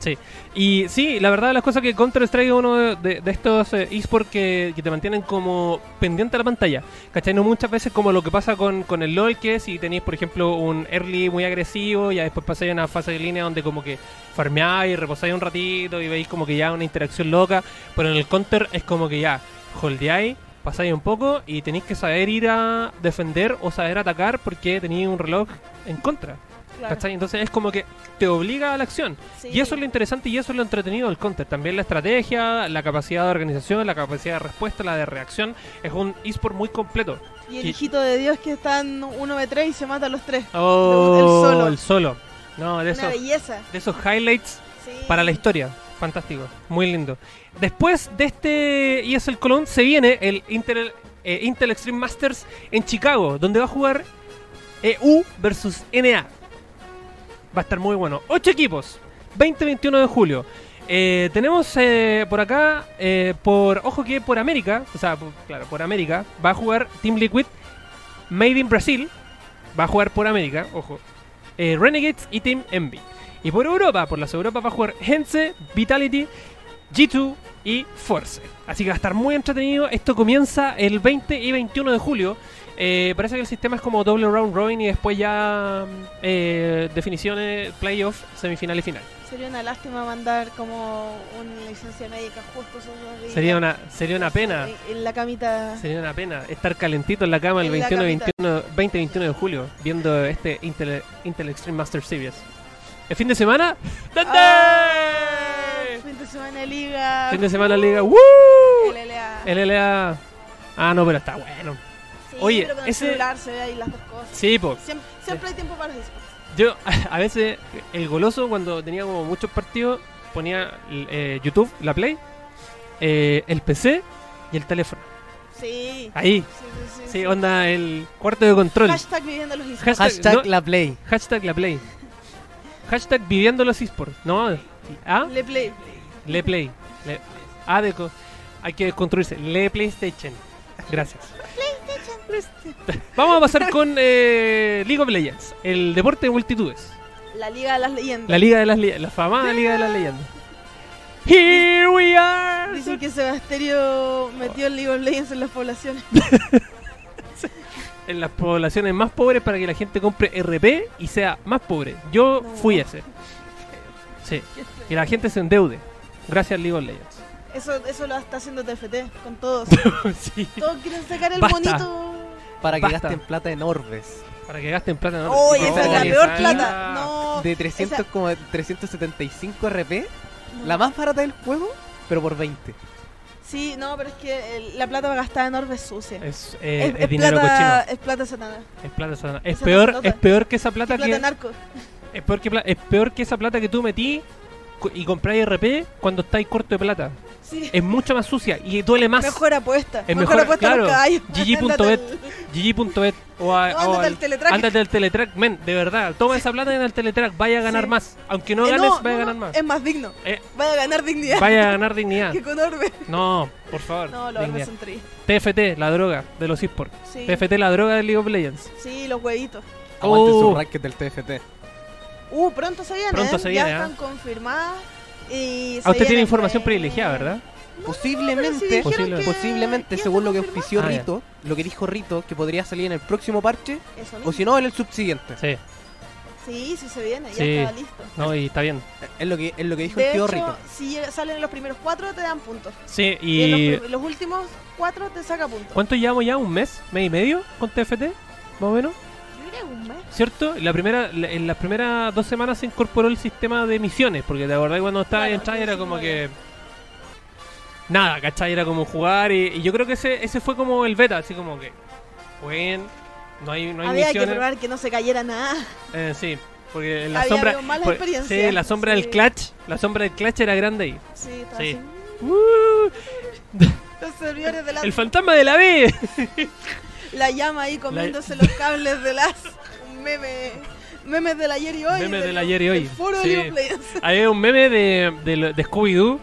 Sí. Y sí, la verdad las cosas que Counter-Strike es uno de, estos eh, esports que, te mantienen como pendiente a la pantalla. ¿Cachai? No muchas veces como lo que pasa con, con el LoL, que si tenéis, por ejemplo, un early muy agresivo, ya después pasáis una fase de línea donde como que farmeáis, reposáis un ratito y veis como que ya una interacción loca. Pero en el Counter es como que ya holdeáis, pasáis un poco y tenéis que saber ir a defender o saber atacar porque tenéis un reloj en contra. Claro. ¿Cachai? Entonces es como que te obliga a la acción. Sí. Y eso es lo interesante y eso es lo entretenido del counter. También la estrategia, la capacidad de organización, la capacidad de respuesta, la de reacción. Es un eSport muy completo. Y el y- hijito de Dios que está en 1v3 y se mata a los tres. Oh, el solo. el solo. No, de, Una esos, belleza. de esos highlights Sí. para la historia. Fantástico. Muy lindo. Después de este ESL Cologne se viene el Intel, eh, Intel Extreme Masters en Chicago, donde va a jugar EU versus NA. Va a estar muy bueno. Ocho equipos. 20-21 de julio. Eh, tenemos eh, por acá, eh, por ojo que por América, o sea, por- claro, por América, va a jugar Team Liquid, Made in Brasil, va a jugar por América, ojo, Renegades y Team Envy. Y por Europa, por las Europas va a jugar Hense, Vitality, G2 y Force. Así que va a estar muy entretenido. Esto comienza el 20 y 21 de julio. Eh, parece que el sistema es como doble round robin y después ya eh, definiciones, playoff, semifinal y final. Sería una lástima mandar como una licencia médica justo esos dos días. Sería una, sería una pena. En, la camita. Sería una pena estar calentito en la cama el En la 21, camita. 21, 20 y 21 de julio viendo este Intel, Intel Extreme Master Series. ¿El fin de semana? ¿Dónde? Ah, fin de semana liga. Fin de semana Liga. ¡Woo! LLA. LLA. Ah, no, pero está bueno. Sí, Oye, pero con ese- el celular se ve ahí las dos cosas. Sí, po. Siempre, siempre hay tiempo para eso. Yo, <laughs> a veces, el goloso, cuando tenía como muchos partidos, ponía eh, YouTube, la Play, eh, el PC y el teléfono. Sí. Ahí. Sí, sí, sí, Sí, onda el cuarto de control. Hashtag viviendo los esports. Hashtag, Hashtag no, la play. hashtag la Play. Hashtag viviendo los esports. No, ¿ah? Le play. Le Play. Le- ah, de hay que construirse. Le PlayStation. Gracias. <laughs> Vamos a pasar con eh, League of Legends, el deporte de multitudes. La liga de las leyendas. La Liga de las Le- la famada Liga de las Leyendas. Here we are. Dicen que Sebasterio metió el League of Legends en las poblaciones. <laughs> En las poblaciones más pobres para que la gente compre RP y sea más pobre. Yo No. fui ese. Sí. Y la gente se endeude. Gracias League of Legends. Eso, eso lo está haciendo TFT con todos. <laughs> sí. Todos quieren sacar el Basta. bonito. Para que Basta. gasten plata en orbes. Para que gasten plata. ¿no? Oye, No, esa es la peor plata. No. De 300 esa- como 375 RP. no. La más barata del juego, pero por 20. Sí, no, pero es que la plata gastada en orbes sucia. Es, eh, es, es dinero plata, cochino. es plata satana. Es plata sana. Es Esa peor, es peor que esa plata Es plata que narco. es peor que pla- es peor que esa plata que tú metí y compráis RP cuando estáis corto de plata. Sí. Es mucho más sucia y duele más. Mejor apuesta. Es mejor, mejor- apuesta claro. GG.bet. <laughs> GG.bet o, a, No, o al- Teletrack. ándate al Teletrack. Men, de verdad, toma esa plata en el Teletrack. Vaya a ganar Sí. más. Aunque no Eh, ganes, no, vaya a ganar más. Es más digno. Eh, Vaya a ganar dignidad. vaya a ganar dignidad. <laughs> Que con Orbe. No, por favor. No, los Orbes dignidad. son tristes. TFT, la droga de los esports. Sí. TFT, la droga de League of Legends. Sí, los huevitos. Aguante Oh. su racket del TFT. Uh, pronto se vienen. Pronto se viene, Ya están confirmadas. Y se Ah, usted tiene vienen información privilegiada, ¿verdad? Posiblemente, pero si dijeron Posible- que- posiblemente, según lo que auspició Ah, ya. Rito, lo que dijo Rito, que podría salir en el próximo parche, Eso o si no, en el subsiguiente. Sí, Sí, sí se viene. Ya Sí. estaba listo. no, y está bien. Es lo que, es lo que dijo De el tío hecho, Rito. si salen los primeros cuatro, te dan puntos. Sí, Y, en y. los últimos cuatro te saca puntos. ¿Cuánto llevamos ya? ¿Un mes? ¿Mes y medio con TFT? Más o menos. ¿Cierto? La primera, la- en las primeras dos semanas se incorporó el sistema de misiones, porque te acordás cuando estaba Claro, en Chai era como 19. que... Nada, ¿cachai? Era como jugar y, y yo creo que ese, ese fue como el beta, así como que... Bueno, no hay, no hay Había que probar que no se cayera nada. Eh, sí, porque en la Había sombra... por- sí, la sombra Sí. del clutch, la sombra del clutch era grande ahí. Sí, Sí. así. ¡Uh! Los servidores de la, el fantasma de la B. <laughs> la llama ahí comiéndose los cables de las. Meme. Memes del ayer y hoy. Memes del- del ayer y hoy. Sí. Había un meme de, de, de Scooby-Doo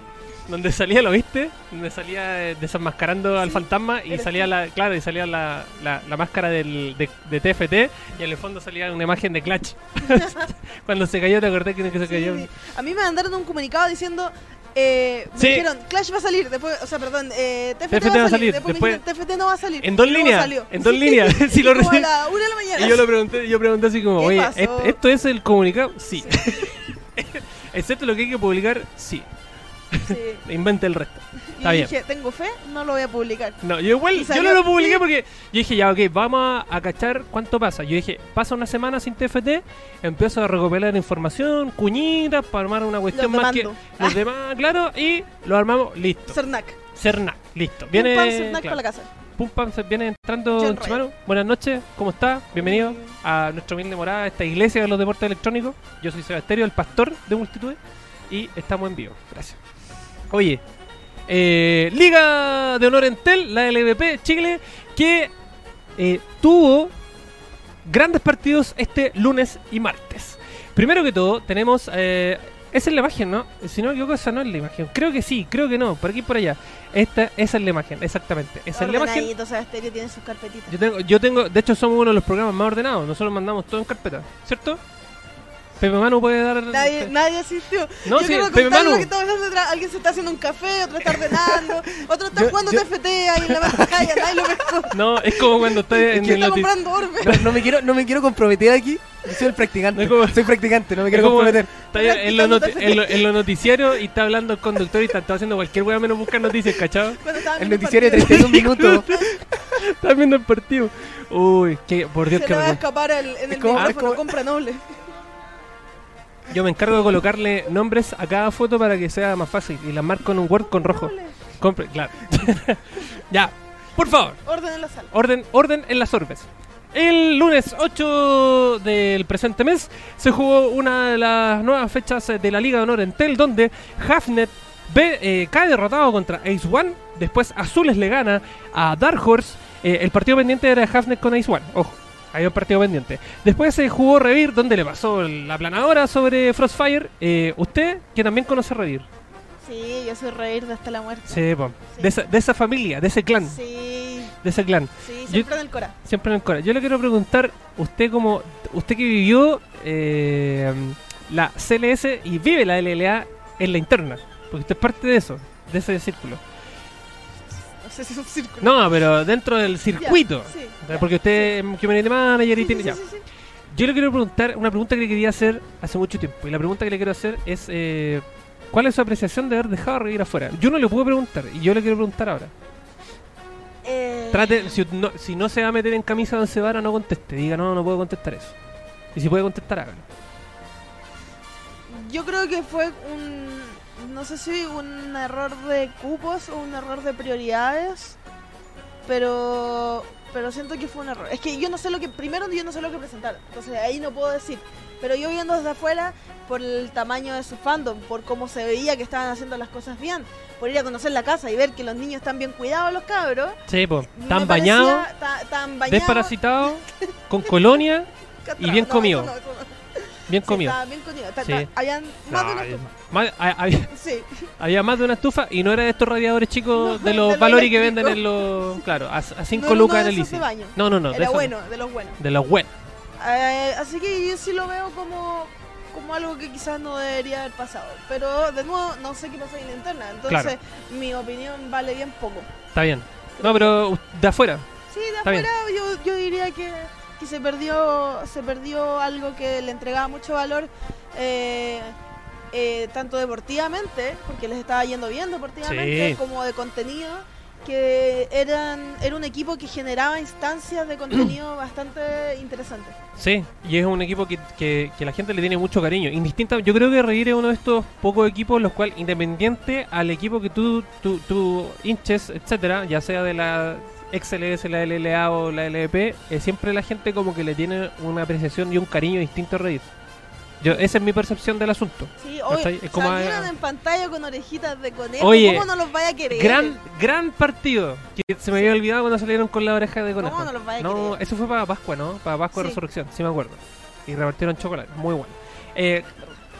donde salía, ¿lo viste? Donde salía eh, desenmascarando al Sí, fantasma y salía tú. la, claro, y salía la, la, la máscara del, de, de TFT y en el fondo salía una imagen de Clutch. <laughs> <laughs> Cuando se cayó, ¿te acordás que, se Sí, cayó? A mí me mandaron un comunicado diciendo. Eh, me Sí. dijeron, Clash va a salir, después, o sea, perdón, eh, TFT, TFT va a salir, después, después- me dijeron, TFT no va a salir. En dos líneas, en dos <laughs> <laughs> Sí. líneas. Si lo recibí. la una de la mañana. Y yo lo pregunté, yo pregunté así como, ¿Qué oye, ¿esto es el comunicado? Sí. <laughs> Excepto lo que hay que publicar, sí. Sí. <laughs> Inventa el resto. Y Está bien. dije, tengo fe, no lo voy a publicar. No, yo igual, yo no lo publiqué sí. porque yo dije, ya, ok, vamos a, a cachar cuánto pasa. Yo dije, pasa una semana sin TFT, empiezo a recopilar información, cuñitas, para armar una cuestión más que los demás, claro, y lo armamos, listo. Cernac. Cernac, listo. Viene, Viene, Cernac claro, para la casa. pum, pam, se viene entrando John Chimano. Buenas noches, ¿cómo está? Bienvenido a nuestra humilde morada, esta iglesia de los deportes electrónicos. Yo soy Sebasterio, el pastor de multitudes, y estamos en vivo. Gracias. Oye, eh, Liga de Honor Entel, la LVP Chile, que eh, tuvo grandes partidos este lunes y martes. Primero que todo, tenemos. Eh, esa es la imagen, ¿no? Si no me equivoco, esa no es la imagen. Creo que sí, creo que no. Por aquí y por allá. Esta, esa es la imagen, exactamente. Esa es la imagen. Sebasterio tiene sus carpetitas. Yo tengo, yo tengo, de hecho somos uno de los programas más ordenados. Nosotros mandamos todo en carpeta, ¿cierto? Pepe Manu puede dar. Nadie, nadie asistió. No, Yo sí, quiero Pepe Manu. lo que está detrás. Alguien se está haciendo un café, otro está ordenando, <laughs> otro está Yo- jugando yo- TFT ahí en la pantalla, <laughs> nadie lo pescó. No, es como cuando estás en ¿Quién el está comprando orbe? No, no me quiero, no me quiero comprometer aquí. Yo soy el practicante. Es como- Soy practicante, no me quiero comprometer. Está en, los noti- lo- los noticiarios y está hablando el conductor y está, está haciendo cualquier weá menos buscar noticias, ¿cachado? El noticiario de partido. 31 minutos. <laughs> Está viendo el partido. Uy, que, por Dios Se que le va a escapar el- en el micrófono, compra noble. Yo me encargo de colocarle nombres a cada foto para que sea más fácil. Y las marco en un Word con rojo. Compre, claro. <laughs> ya, por favor. Orden en la sala. Orden, orden en las orbes. El lunes 8 del presente mes se jugó una de las nuevas fechas de la Liga de Honor Entel, donde Hafnet ve- eh, cae derrotado contra Ace One. Después Azules le gana a Dark Horse. Eh, el partido pendiente era Hafnet con Ace One. Ojo, hay un partido pendiente. Después se jugó Revir, donde le pasó la planadora sobre Frostfire. Eh, usted, que también conoce Revir. Sí, yo soy reír de hasta la muerte. Sí, po. Sí. De, esa, de esa familia, de ese clan. Sí, De ese clan. sí, Yo- siempre en el Cora. Siempre en el Cora. Yo le quiero preguntar, usted como usted que vivió eh, la CLS y vive la LLA en la interna, porque usted es parte de eso, de ese círculo. No sé si es un círculo. No, pero dentro del circuito. Ya, sí, ya, Porque usted es community manager y Sí, tiene sí, ya. sí, sí, sí. Yo le quiero preguntar una pregunta que le quería hacer hace mucho tiempo. Y la pregunta que le quiero hacer es eh, ¿cuál es su apreciación de haber dejado a Reír afuera? Yo no le puedo preguntar y yo le quiero preguntar ahora. Eh, Trate, si no, si no se va a meter en camisa de once varas, no conteste. Diga, no, no puedo contestar eso. Y si puede contestar, hágalo. Yo creo que fue un. No sé si un error de cupos o un error de prioridades. Pero. Pero siento que fue un error. Es que yo no sé lo que. Primero, yo no sé lo que presentar. Entonces ahí no puedo decir. Pero yo viendo desde afuera, por el tamaño de su fandom, por cómo se veía que estaban haciendo las cosas bien, por ir a conocer la casa y ver que los niños están bien cuidados, los cabros. Sí, pues. parecía- bañados. ta- Estaban estaban bañados. desparasitado, con colonia, <laughs> castrados. bien No, comido. eso no, eso no. Bien Sí, comido. bien. Ta- Sí. Habían más de una estufa. más- había, Sí. <laughs> había más de una estufa y no era de estos radiadores chicos No, de de los Valori que venden en los. Claro, a 5 No, no, lucas no en de el de ICI. No, no, no, de Era bueno, de los buenos. De los buenos. Eh, así que yo sí lo veo como, como algo que quizás no debería haber pasado. Pero de nuevo, no sé qué pasa en la interna. Entonces, mi opinión vale bien poco. Está bien. No, pero de afuera. Sí, de Está afuera yo, yo diría que, que se perdió se perdió algo que le entregaba mucho valor. eh, eh, tanto deportivamente, porque les estaba yendo bien deportivamente, Sí. como de contenido, que eran era un equipo que generaba instancias de contenido <clears throat> bastante interesantes. Sí, y es un equipo que, que, que la gente le tiene mucho cariño. Indistinta, yo creo que Reír es uno de estos pocos equipos los cuales, independiente al equipo que tú, tú, tú hinches, etcétera, ya sea de la XLS, la LLA o la LVP, eh, siempre la gente como que le tiene una apreciación y un cariño distinto a Reír. Yo, esa es mi percepción del asunto. Sí. Es como, salieron en pantalla con orejitas de conejo. Oye, ¿Cómo no los vaya a querer? Gran, gran partido. Que se me había olvidado cuando salieron con la oreja de conejo. ¿Cómo no los vaya a querer? eso fue para Pascua, ¿no? Para Pascua de Sí. Resurrección, sí me acuerdo. Y repartieron chocolate, muy bueno. Eh,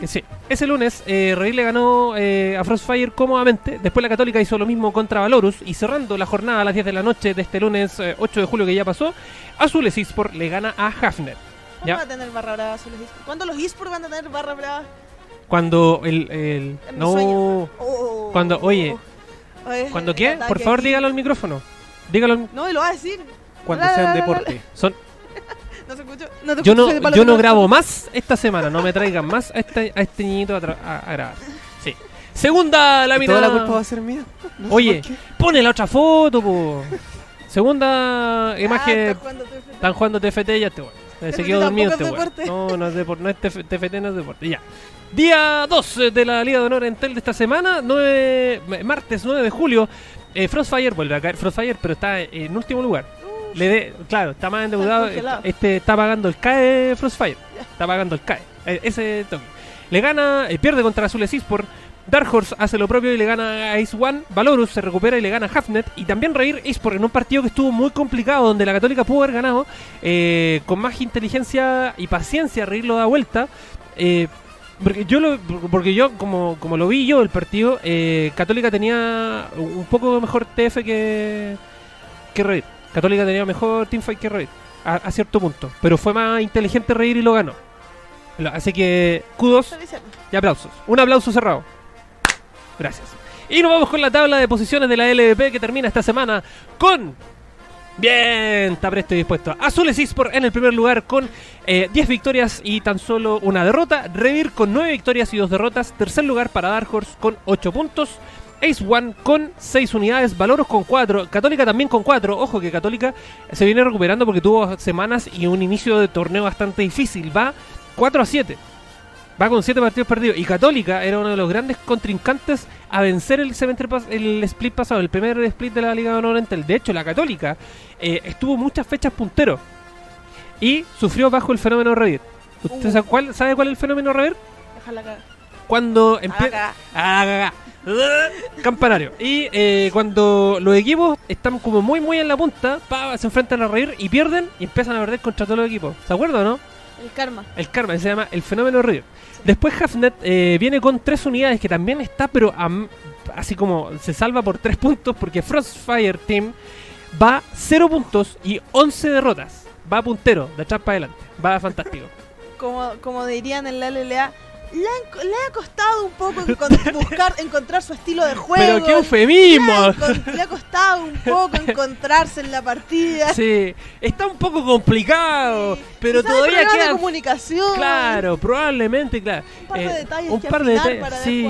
sí, ese lunes eh, Rey le ganó eh, a Frostfire cómodamente. Después la Católica hizo lo mismo contra Valorus. Y cerrando la jornada a las 10 de la noche de este lunes eh, 8 de julio que ya pasó, Azules Esports le gana a Hafner. ¿Cuándo va a tener barra brava Azules eSports? ¿Cuándo los eSports van a tener barra brava? Cuando el. el- no. Oh. Cuando- oye, Oye, ¿Cuando qué? Por favor, aquí. dígalo al micrófono. Dígalo al- No, y lo va a decir. Cuando La, sea un la, la, deporte. Son, No se escuchó. No te yo no, yo no te grabo más esta semana. No me traigan más a este, a este niñito a, a- grabar. Sí. Segunda ¿Y lámina. ¿Toda la culpa va a ser mía? No Oye, pone la otra foto, po. Segunda Ah, imagen. Están jugando TFT y ya este weón. Se quedó dormido este weón. No, no es deporte. No es TF TFT, no es deporte. Ya. Día 2 de la Liga de Honor Entel de esta semana. 9, martes 9 de julio. Eh, Frostfire vuelve a caer. Frostfire, pero está en último lugar. Le de, claro, está más endeudado. congelado. Este está pagando el CAE Frostfire. Está pagando el CAE. Eh, ese toque. Le gana, eh, pierde contra Azules Esports. Dark Horse hace lo propio y le gana a Ace One. Valorus se recupera y le gana a Hafnet. Y también Reír Esports en un partido que estuvo muy complicado, donde la Católica pudo haber ganado. eh, con más inteligencia y paciencia, Reír lo da vuelta. Eh, porque yo, lo, porque yo como, como lo vi yo el partido, eh, Católica tenía un poco mejor TF que, que Reír. Católica tenía mejor teamfight que Reír, a, a cierto punto. Pero fue más inteligente Reír y lo ganó. Así que, kudos y aplausos. Un aplauso cerrado. Gracias. Y nos vamos con la tabla de posiciones de la LVP que termina esta semana con... Bien, está presto y dispuesto. Azules Esports en el primer lugar con eh, 10 victorias y tan solo una derrota. Revir con 9 victorias y 2 derrotas. Tercer lugar para Dark Horse con 8 puntos. Ace One con 6 unidades. Valoros con 4. Católica también con 4. Ojo que Católica se viene recuperando porque tuvo semanas y un inicio de torneo bastante difícil. Va 4 a 7. Va con 7 partidos perdidos. Y Católica era uno de los grandes contrincantes a vencer el, semestre el split pasado, el primer split de la Liga de Honor Entel. De hecho, la Católica eh, estuvo muchas fechas puntero. Y sufrió bajo el fenómeno Reddit. ¿Usted Uh. sabe cuál, sabe cuál es el fenómeno? Déjala cagar. Cuando empieza... <laughs> Campanario. Y eh, cuando los equipos están como muy, muy en la punta, pa, se enfrentan a reír y pierden y empiezan a perder contra todos los equipos. ¿Se acuerdan o no? El karma. El karma, se llama el fenómeno River. Después Hafnet eh, viene con tres unidades que también está, pero am- así como se salva por tres puntos porque Frostfire Team va 0 puntos y 11 derrotas. Va puntero, de atrás para adelante. Va fantástico. <laughs> Como, como dirían en la LLA, le, han- le ha costado un poco encon- <laughs> buscar, encontrar su estilo de juego. pero qué eufemismo. le ha costado un poco encontrarse en la partida. <laughs> Sí, está un poco complicado, pero todavía problemas de queda comunicación. Claro, probablemente, claro. Un par de detalles un que par de detalles. para Sí,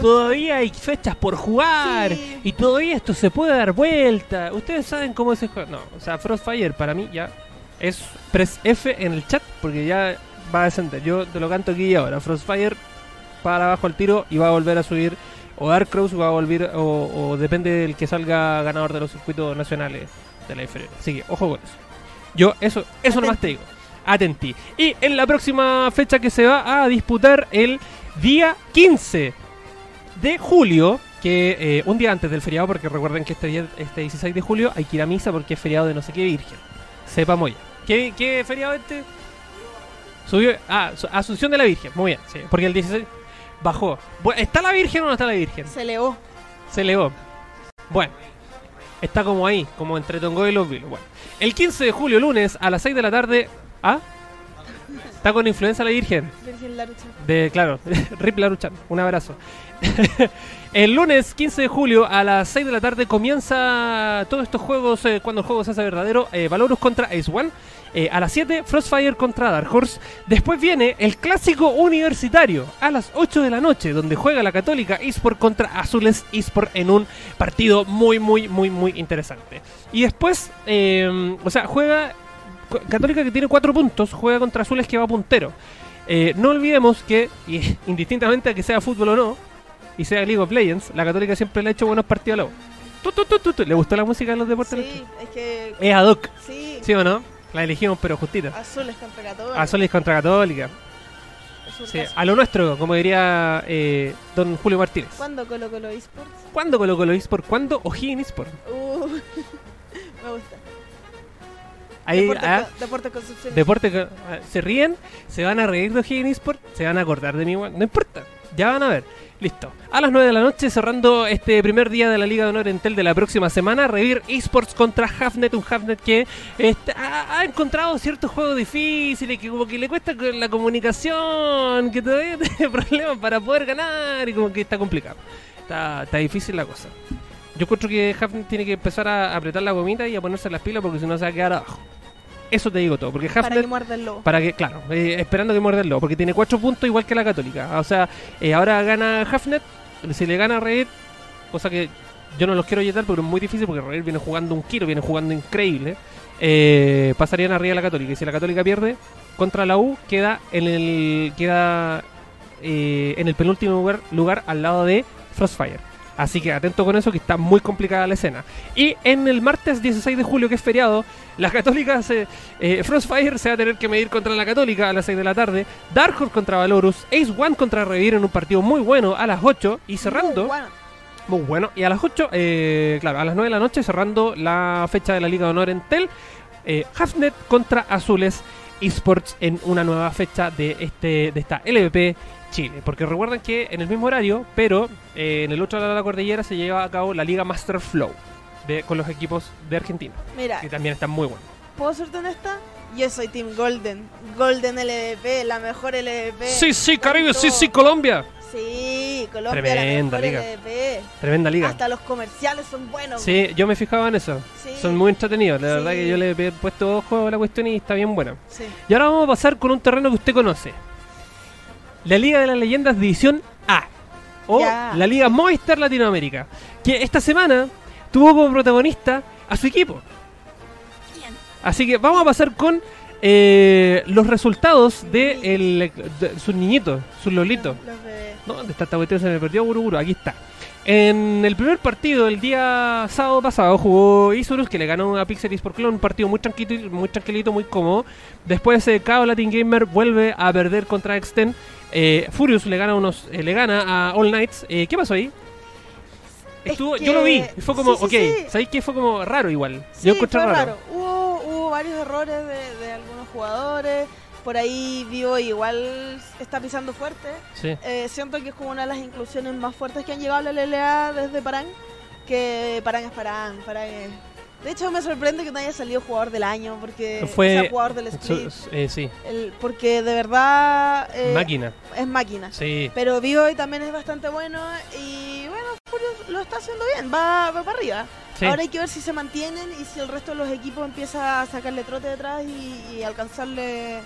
todavía hay fechas por jugar Sí. y todavía esto se puede dar vuelta. Ustedes saben cómo es el juego. No, o sea, Frostfire para mí ya es press F en el chat porque ya va a descender. Yo te lo canto aquí ahora. Frostfire para abajo al tiro y va a volver a subir. O Dark Cross va a volver, o, depende del que salga ganador de los circuitos nacionales de la inferior. Así que ojo con eso. Yo, eso, eso nomás te digo. Atenti. Y en la próxima fecha que se va a disputar el día 15 de julio, que eh, un día antes del feriado, porque recuerden que este, día, este 16 de julio hay que ir a misa porque es feriado de no sé qué virgen. Sepa Moya. ¿Qué, qué feriado este? Subió. Ah, su- Asunción de la Virgen. Muy bien, sí. Porque el 16 bajó. Bu- ¿Está la Virgen o no está la Virgen? Se elevó. Se elevó. Bueno, está como ahí, como entre Tongo y los Vilos. Bueno, el 15 de julio, lunes, a las 6 de la tarde. ¿Ah? Está con influencia la Virgen. Virgen Larucha. De, claro, <laughs> Rip Laruchan, un abrazo. <laughs> el lunes 15 de julio a las 6 de la tarde comienza todos estos juegos, eh, cuando el juego se hace verdadero, eh, Valorus contra Ace One. Eh, a las 7, Frostfire contra Dark Horse. Después viene el clásico universitario a las 8 de la noche, donde juega la Católica eSport contra Azules eSport en un partido muy, muy, muy, muy interesante. Y después, eh, o sea, juega Católica que tiene 4 puntos, juega contra Azules que va puntero. Eh, no olvidemos que, <laughs> indistintamente a que sea fútbol o no, y sea League of Legends, la Católica siempre le ha hecho buenos partidos a la U. ¿Le gustó la música de los deportes? Sí, es que. Es ad hoc, Sí, ¿sí o no? La elegimos pero justita. azules contra católica. Azules contra Católica. Sí, a lo nuestro, como diría eh, don Julio Martínez. ¿Cuándo Colo Colo Esports? ¿Cuándo Colo Colo eSport? ¿Cuándo O'Higgins eSport? Uh, <laughs> me gusta. Ahí, Deporte, ah, con- Deporte Concepción. Deporte, ah, se ríen, se van a reír de O'Higgins Sport, se van a acordar de mí igual, no importa, ya van a ver. Listo. A las 9 de la noche, cerrando este primer día de la Liga de Honor Entel de la próxima semana, Revir Esports contra Halfnet, un Halfnet que ha, encontrado ciertos juegos difíciles, que como que le cuesta la comunicación, que todavía <laughs> tiene problemas para poder ganar y como que está complicado. Está, está difícil la cosa. Yo encuentro que Halfnet tiene que empezar a apretar la gomita y a ponerse las pilas porque si no se va a quedar abajo. Eso te digo todo, porque Para Halfnet que muerda el lobo. para que, claro, eh, esperando que muerda el lobo, porque tiene cuatro puntos igual que la Católica. O sea, eh, ahora gana Hafnet, si le gana a Reed, cosa que yo no los quiero yetar porque es muy difícil, porque Reed viene jugando un kilo, viene jugando increíble. eh, pasarían arriba a la Católica. Y si la Católica pierde contra la U, queda en el queda en el penúltimo lugar, lugar al lado de Frostfire. Así que atento con eso, que está muy complicada la escena. Y en el martes 16 de julio, que es feriado, la Católica se, eh, Frostfire se va a tener que medir contra la Católica a las 6 de la tarde. Dark Horse contra Valorus. Ace One contra Revir en un partido muy bueno a las 8. Y cerrando. Uh, bueno. Muy bueno. Y a las 8, eh, claro, a las 9 de la noche, cerrando la fecha de la Liga de Honor en Tel. Eh, Halfnet contra Azules Esports en una nueva fecha de este de esta LVP Chile. Porque recuerden que en el mismo horario, pero eh, en el otro lado de la cordillera se lleva a cabo la Liga Master Flow de, con los equipos de Argentina. Mira, Que también están muy buenos. ¿puedo serte honesta? Yo soy Team Golden. Golden LVP, la mejor LVP. Sí, sí, Caribe, sí, Todo. sí, Colombia. Sí, Colombia Tremenda la liga. LVP. Tremenda liga. Hasta los comerciales son buenos. Sí, yo me fijaba en eso. Sí. Son muy entretenidos. La Sí. verdad que yo le he puesto ojo a la cuestión y está bien buena. Sí. Y ahora vamos a pasar con un terreno que usted conoce. La Liga de las Leyendas División A. O Ya. la Liga Movistar Latinoamérica. Que esta semana tuvo como protagonista a su equipo. Así que vamos a pasar con eh, los resultados de, el, de sus niñitos, sus lolitos. Los bebés. No, ¿Dónde está esta cuestión? Se me perdió Guruguru. Aquí está. En el primer partido, el día sábado pasado, jugó Isurus, que le ganó a Pixel Esports Clone, un partido muy tranquilito, muy tranquilito, muy cómodo. Después, eh, KO Latin Gamer vuelve a perder contra Extend. Eh, Furious le gana unos, eh, le gana a All Knights. Eh, ¿Qué pasó ahí? Es Estuvo, que- Yo lo vi, fue como, sí, sí, ok, sí. ¿sabéis que fue como raro igual? Sí, yo encontré raro. raro. Hubo, hubo varios errores de, de algunos jugadores. Por ahí Vivo igual está pisando fuerte. Sí. Eh, siento que es como una de las inclusiones más fuertes que han llegado a la LLA desde Parán. Que Parán es Parán, Parán es... De hecho me sorprende que no haya salido jugador del año, porque Fue- o sea, jugador del split. Eh, sí, El- porque de verdad eh, máquina. es máquina. Sí. Pero Vivo también es bastante bueno y bueno, lo está haciendo bien, va, va para arriba. sí. Ahora hay que ver si se mantienen y si el resto de los equipos empieza a sacarle trote detrás y, y alcanzarle,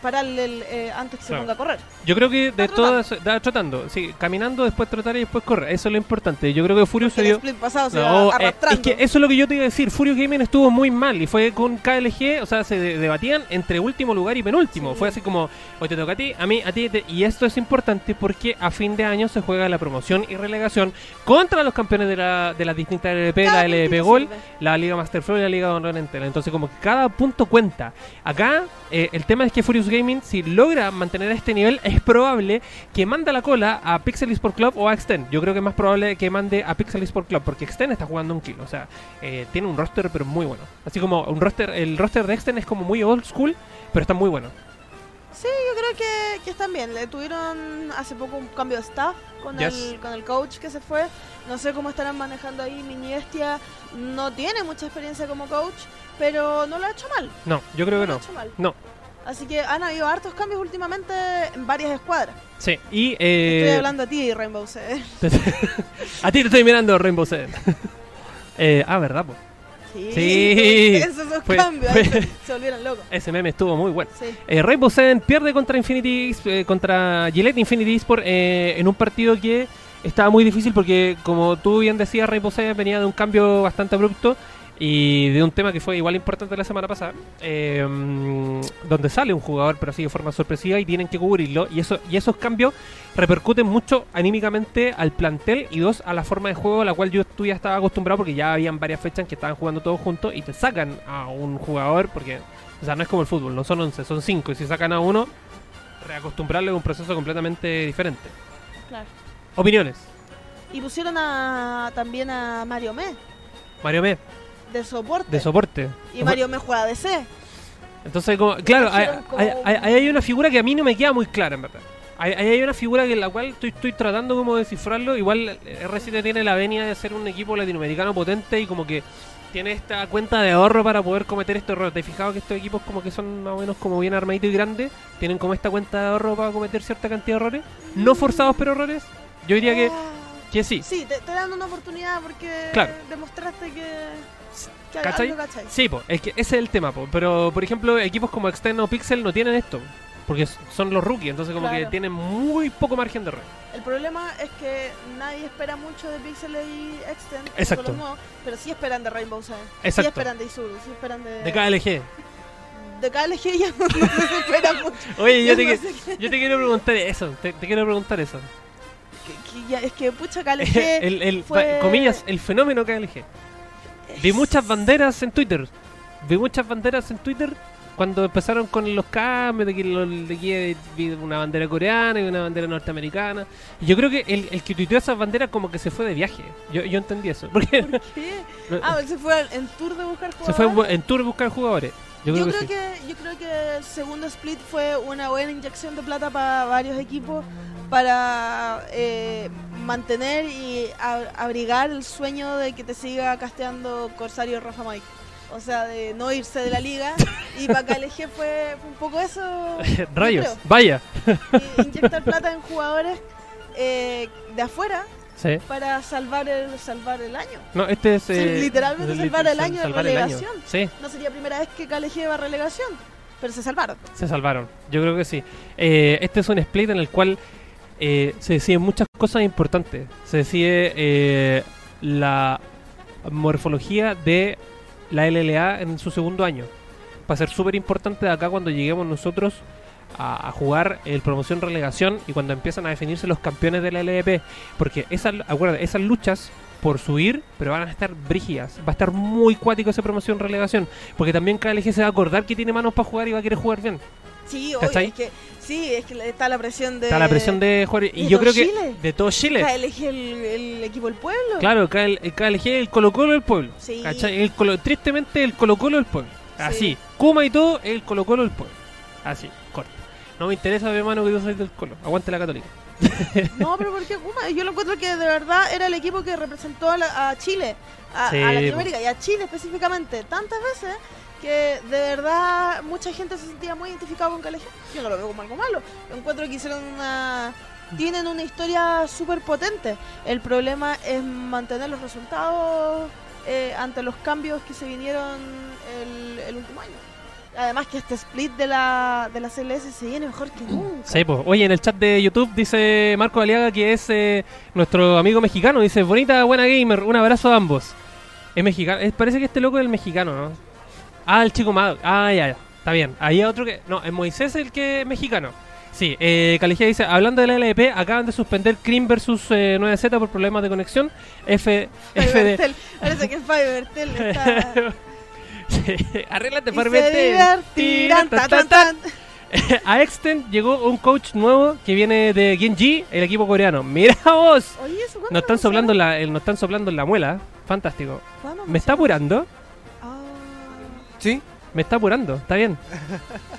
pararle el, eh, antes que se ponga a correr. Yo creo que de Está todas, da trotando, sí, caminando, después trotar y después correr. Eso es lo importante. Yo creo que Furious se dio. pasado No, eh, es que eso es lo que yo te iba a decir. Furious Gaming estuvo muy mal y fue con KLG, o sea, se de- debatían entre último lugar y penúltimo. Sí. Fue así como, hoy te toca a ti, a mí, a ti, te- y esto es importante porque a fin de año se juega la promoción y relegación contra los campeones de, la, de las distintas LP, Cada la LP Gol, sirve. la Liga Master Flow y la Liga Honor Entera. Entonces, como que cada punto cuenta. Acá, eh, el tema es que Furious Gaming, si logra mantener este nivel, es probable que mande la cola a Pixel Esport Club o a Extend. Yo creo que es más probable que mande a Pixel Esport Club, porque Extend está jugando un kilo. O sea, eh, tiene un roster, pero muy bueno. Así como un roster, el roster de Extend es como muy old school, pero está muy bueno. Sí, yo creo que, que están bien. Le tuvieron hace poco un cambio de staff con, Yes. el, con el coach que se fue. No sé cómo estarán manejando ahí. Mini Bestia no tiene mucha experiencia como coach, pero no lo ha hecho mal. No, yo creo que lo no. ha hecho mal. No. Así que han habido hartos cambios últimamente en varias escuadras. Sí, y. Estoy Eh, hablando a ti, Rainbow Seven. <laughs> a ti te estoy mirando, Rainbow Seven. <laughs> eh, ah, ¿verdad? po? Sí, Sí. <laughs> esos Fue- cambios. fue- se, se volvieron locos. Ese meme estuvo muy bueno. Sí. Eh, Rainbow Seven pierde contra Infinity eh, contra Gillette Infinity Esport eh, en un partido que estaba muy difícil porque como tú bien decías Rainbow Seven venía de un cambio bastante abrupto y de un tema que fue igual importante la semana pasada eh, mm, donde sale un jugador pero así de forma sorpresiva y tienen que cubrirlo y eso y esos cambios repercuten mucho anímicamente al plantel y dos a la forma de juego a la cual yo tú ya estaba acostumbrado porque ya habían varias fechas en que estaban jugando todos juntos y te sacan a un jugador porque o sea, no es como el fútbol, no son 11, son 5. Y si sacan a uno, reacostumbrarle a un proceso completamente diferente. Claro. Opiniones. Y pusieron a, también a Mario Me Mario Me, de soporte. de soporte. y Mario Me juega DC. Entonces, como, claro, hay, como- hay- hay- ahí hay una figura que a mí no me queda muy clara, en verdad. Ahí ahí hay una figura que en la cual estoy, estoy tratando como de descifrarlo. Igual eh, R7 tiene la venia de ser un equipo latinoamericano potente y como que tiene esta cuenta de ahorro para poder cometer estos errores. ¿Te has fijado que estos equipos como que son más o menos como bien armaditos y grandes? Tienen como esta cuenta de ahorro para cometer cierta cantidad de errores. No forzados, pero errores. Yo diría que, Ah, que sí. Sí, te, te dan una oportunidad porque Claro. demostraste que, que ¿Cachai? algo cachai. Sí, po, es que ese es el tema, po. pero por ejemplo equipos como Extend o Pixel no tienen esto, porque son los rookies, entonces como que Claro. tienen muy poco margen de error. El problema es que nadie espera mucho de Pixel y Extend, que Exacto. pero sí esperan de Rainbow Seven. Sí Exacto. esperan de Isuru, sí esperan de... De KLG. De KLG ya no, <laughs> no se espera mucho. Oye, yo te, no que- yo te quiero preguntar eso, te, te quiero preguntar eso. que- que ya- es que pucha KLG... <laughs> el, el- fue- comillas, el fenómeno KLG. Vi muchas banderas en Twitter. Vi muchas banderas en Twitter cuando empezaron con los cambios de que, lo- de que vi una bandera coreana y una bandera norteamericana. Yo creo que el, el que tuiteó esas banderas como que se fue de viaje. Yo, yo entendí eso. <laughs> Porque ¿Qué? Ah, se fue en tour de buscar se fue jugadores. en tour a buscar jugadores. Yo creo que sí. yo creo que el segundo split fue una buena inyección de plata para varios equipos para eh, mantener y abrigar el sueño de que te siga casteando Corsario Rafa Mike. O sea, de no irse de la liga. Y para KLG fue, un poco eso. yo <laughs> Rayos, creo. vaya. Y inyectar plata en jugadores eh, de afuera Sí. para salvar el salvar el año. No, este es. Sí, eh, literalmente el- salvar el año de año. relegación. Sí, No sería primera vez que KLG va a relegación, pero se salvaron. se salvaron. Yo creo que sí. Eh, este es un split en el cual eh, se deciden muchas cosas importantes. Se decide eh, la morfología de la LLA en su segundo año. Va a ser súper importante de acá cuando lleguemos nosotros a, a jugar el promoción relegación y cuando empiezan a definirse los campeones de la LDP. Porque esas, acuérdate, esas luchas por subir, pero van a estar brígidas. Va a estar muy cuático esa promoción relegación. Porque también KLG se va a acordar que tiene manos para jugar y va a querer jugar bien. Sí, obvio, es que sí, es que está la presión de Está la presión de jugar. Y de yo creo que Chile. de todo Chile. KLG el, el equipo del pueblo. Claro, KL KLG el Colo Colo del pueblo. Sí. El Colo- tristemente el Colo Colo del pueblo. Así. Sí. Kuma y todo, el Colo Colo del pueblo. Así, corto. No me interesa, mi hermano, que tú sois del Colo. Aguante la católica. <laughs> No, pero ¿por qué Kuma? Yo lo encuentro que de verdad era el equipo que representó a, la- a Chile, a, Sí, a Latinoamérica y a Chile específicamente tantas veces que de verdad mucha gente se sentía muy identificada con KLG. Yo no lo veo como algo malo. Encuentro que hicieron una... Tienen una historia súper potente. El problema es mantener los resultados eh, ante los cambios que se vinieron el, último año. Además que este split de la, de la CLS se viene mejor que nunca. <clears throat> Sí, pues. Oye, en el chat de YouTube dice Marco Aliaga que es eh, nuestro amigo mexicano. Dice, bonita, buena gamer. Un abrazo a ambos. Es mexicano. parece que este loco es el mexicano, ¿no? Ah, el chico malo. Ah, ya, ya. Está bien. Ahí hay otro que... No, es Moisés el que es mexicano. Sí, eh, Caligea dice, hablando de la LP, acaban de suspender Cream versus eh, 9Z por problemas de conexión. F, FD. Parece que Fivertel está... <laughs> Sí, Arréglate tan. <laughs> a Extend llegó un coach nuevo que viene de Genji, el equipo coreano. <laughs> Mira vos. Oye, ¿eso cuándo Nos están soplando la, el- nos están soplando en la muela. Fantástico. ¿Cuándo ¿Me está apurando? ¿Sí? Me está apurando. Está bien.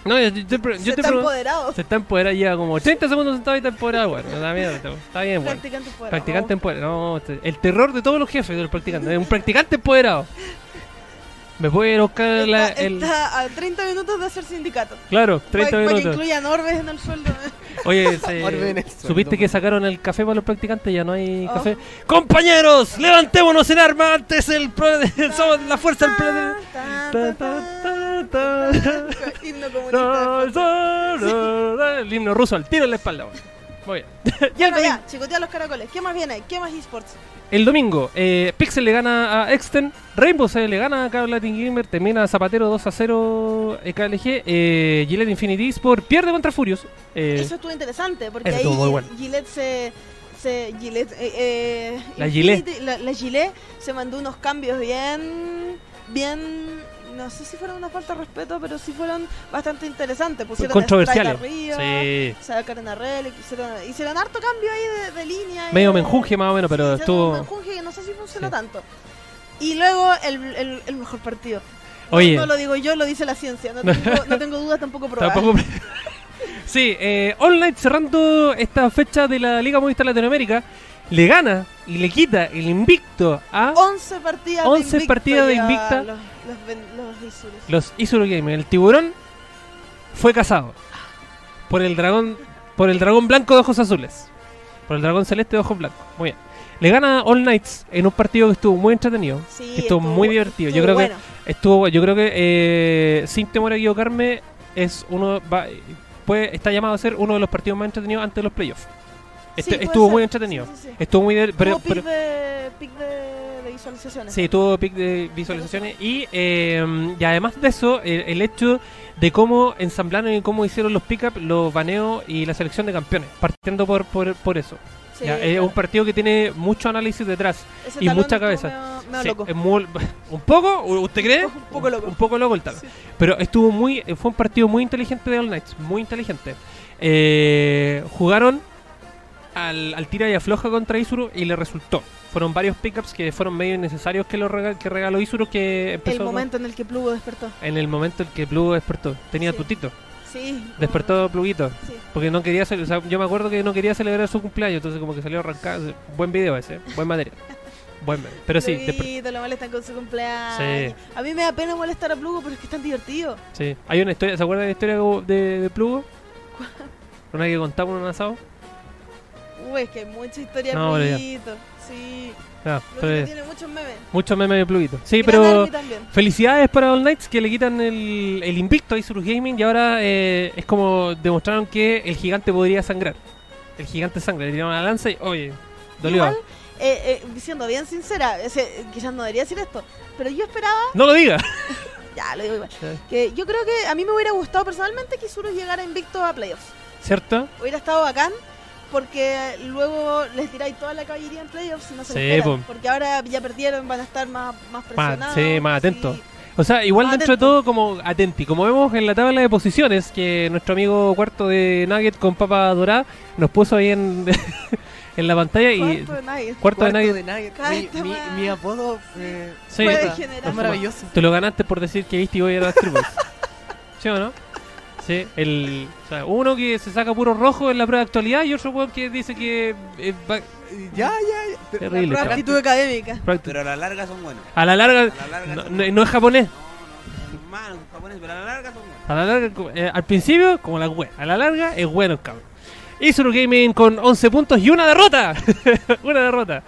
No, yo, yo te, <laughs> pre- yo Se te está empoderado. Se está empoderado, lleva como 30 segundos sentado y está empoderado, bueno. Está bien, está bien, bueno. Practicante empoderado. Practicante empoderado. No, este- el terror de todos los jefes de los practicantes. Es un practicante empoderado. <laughs> Me ir a buscar la, Está, el. está a 30 minutos de hacer sindicato. Claro, 30 para, Para que minutos. incluyan orbes en el sueldo. Oye, <laughs> se- ¿supiste que sacaron el café para los practicantes? Ya no hay Oh. café. ¡Compañeros! ¡Levantémonos en arma! Antes el. pro- <laughs> Somos la fuerza del. pro- Tan, Ta, tan, ta, tan, ta, ta. tan. <laughs> Himno comunista. El himno ruso al tiro en la espalda. Muy bien. <laughs> Y el Bueno, ya, chicotea los caracoles. ¿Qué más viene? ¿Qué más esports? el domingo, eh, Pixel le gana a Exten, Rainbow se le gana a Cable Latin Gamer, termina Zapatero 2 a 0 eh, KLG, eh, Gillette Infinity Sport pierde contra Furious. eh, Eso estuvo interesante porque ahí estuvo muy bueno. Gillette se. se Gillette, eh, eh, La Infinity- La, la Gillette se mandó unos cambios bien. bien. No sé si fueron una falta de respeto, pero sí fueron bastante interesantes. Pusieron controversiales. Arriba, Sí. sacaron a Relic, hicieron, hicieron harto cambio ahí de, de línea. y Medio menjunje más o menos, pero Sí, estuvo. menjunje que no sé si funcionó Sí. tanto. Y luego el, el, el mejor partido. No- Oye. No, lo digo yo, lo dice la ciencia. No tengo, <laughs> no tengo dudas tampoco probadas. Tampoco. <laughs> sí, eh, All Night cerrando esta fecha de la Liga Movistar Latinoamérica, le gana y le quita el invicto a 11 partidas 11 de invicta. partidas de invicta. Los, los, los Isuru. El tiburón fue cazado por el dragón por el dragón blanco de ojos azules. Por el dragón celeste de ojos blancos. Muy bien. Le gana All Knights en un partido que estuvo muy entretenido. Sí, que estuvo muy divertido. Yo creo que. Estuvo, yo creo que eh, sin temor a equivocarme, es uno va, puede, está llamado a ser uno de los partidos más entretenidos antes de los playoffs. Este- Sí, estuvo ser. muy entretenido. Sí, sí, sí. Estuvo muy pero, Tuvo pic pero- de, pic de, de visualizaciones. sí, tuvo pic de visualizaciones y, eh, y además de eso, el, el hecho de cómo ensamblaron y cómo hicieron los pick-up, los baneos y la selección de campeones, partiendo por, por, por eso. Sí, Ya, es un partido que tiene mucho análisis detrás. Ese y mucha cabeza. medio- medio Sí, loco. es muy- <laughs> un poco, ¿usted cree? Un poco loco. Un poco loco el. Sí. Pero estuvo muy, fue un partido muy inteligente de All Knights, muy inteligente. Eh, jugaron al, al tira y afloja contra Isuru y le resultó. Fueron varios pickups que fueron medio innecesarios que, lo que regaló Isuru que empezó El momento en el que Plugo despertó. en el momento en que Plugo despertó. Tenía Sí. tutito, Sí. como- despertó Pluguito. Sí. Porque no quería, o sea, yo me acuerdo que no quería celebrar su cumpleaños, entonces como que salió arrancado. Buen video ese, buen material. <laughs> buen material. Pero sí, Pluguito, lo molestan con su cumpleaños. Sí. A mí me da pena molestar a Plugo, pero es que es tan divertido. sí. Hay una historia, ¿se acuerdan de la historia de, de Plugo? <laughs> Una que contaba en un asado. Uy, es que hay mucha historia No, de. Pluguito. Sí. Pero- tiene muchos memes. muchos memes de Pluguito. Sí, pero felicidades para All Knights que le quitan el, el invicto a Isurus Gaming y ahora eh, es como demostraron que el gigante podría sangrar. El gigante sangra, le tiraron la lanza y, oye, dolió. Igual, eh, eh, siendo bien sincera, quizás no debería decir esto, pero yo esperaba, No lo diga. <laughs> ya lo digo igual, que yo creo que a mí me hubiera gustado personalmente que Isurus llegara invicto a playoffs. ¿Cierto? Hubiera estado bacán, porque luego les tiráis toda la caballería en playoffs y no se Sí, esperan, po. porque ahora ya perdieron, van a estar más, más presionados. sí, más atentos. y- O sea, igual Ah, dentro de todo como atenti. Como vemos en la tabla de posiciones que nuestro amigo cuarto de Nugget con papa dorada nos puso ahí en, <laughs> en la pantalla y Cuarto de nadie. cuarto de Cuarto Nugget. de Nugget. Mi, mi, mi apodo eh, Sí, es maravilloso. te lo ganaste por decir que viste y voy a ir a las tribus. <laughs> ¿Sí o no? Sí, el, o sea, uno que se saca puro rojo en la prueba de actualidad y otro weón que dice que eh, va- Ya, ya, ya. Pero- Terrible, chao. actitud académica. Pero a la larga son buenos. a la larga A la larga no, son no- no es japonés. No, no, no, malos japoneses, pero a la larga son buenos. A la larga, co- eh, al principio, como la web. A la larga, es bueno el cabrón. Isuru Gaming con 11 puntos y una derrota. <laughs> una derrota.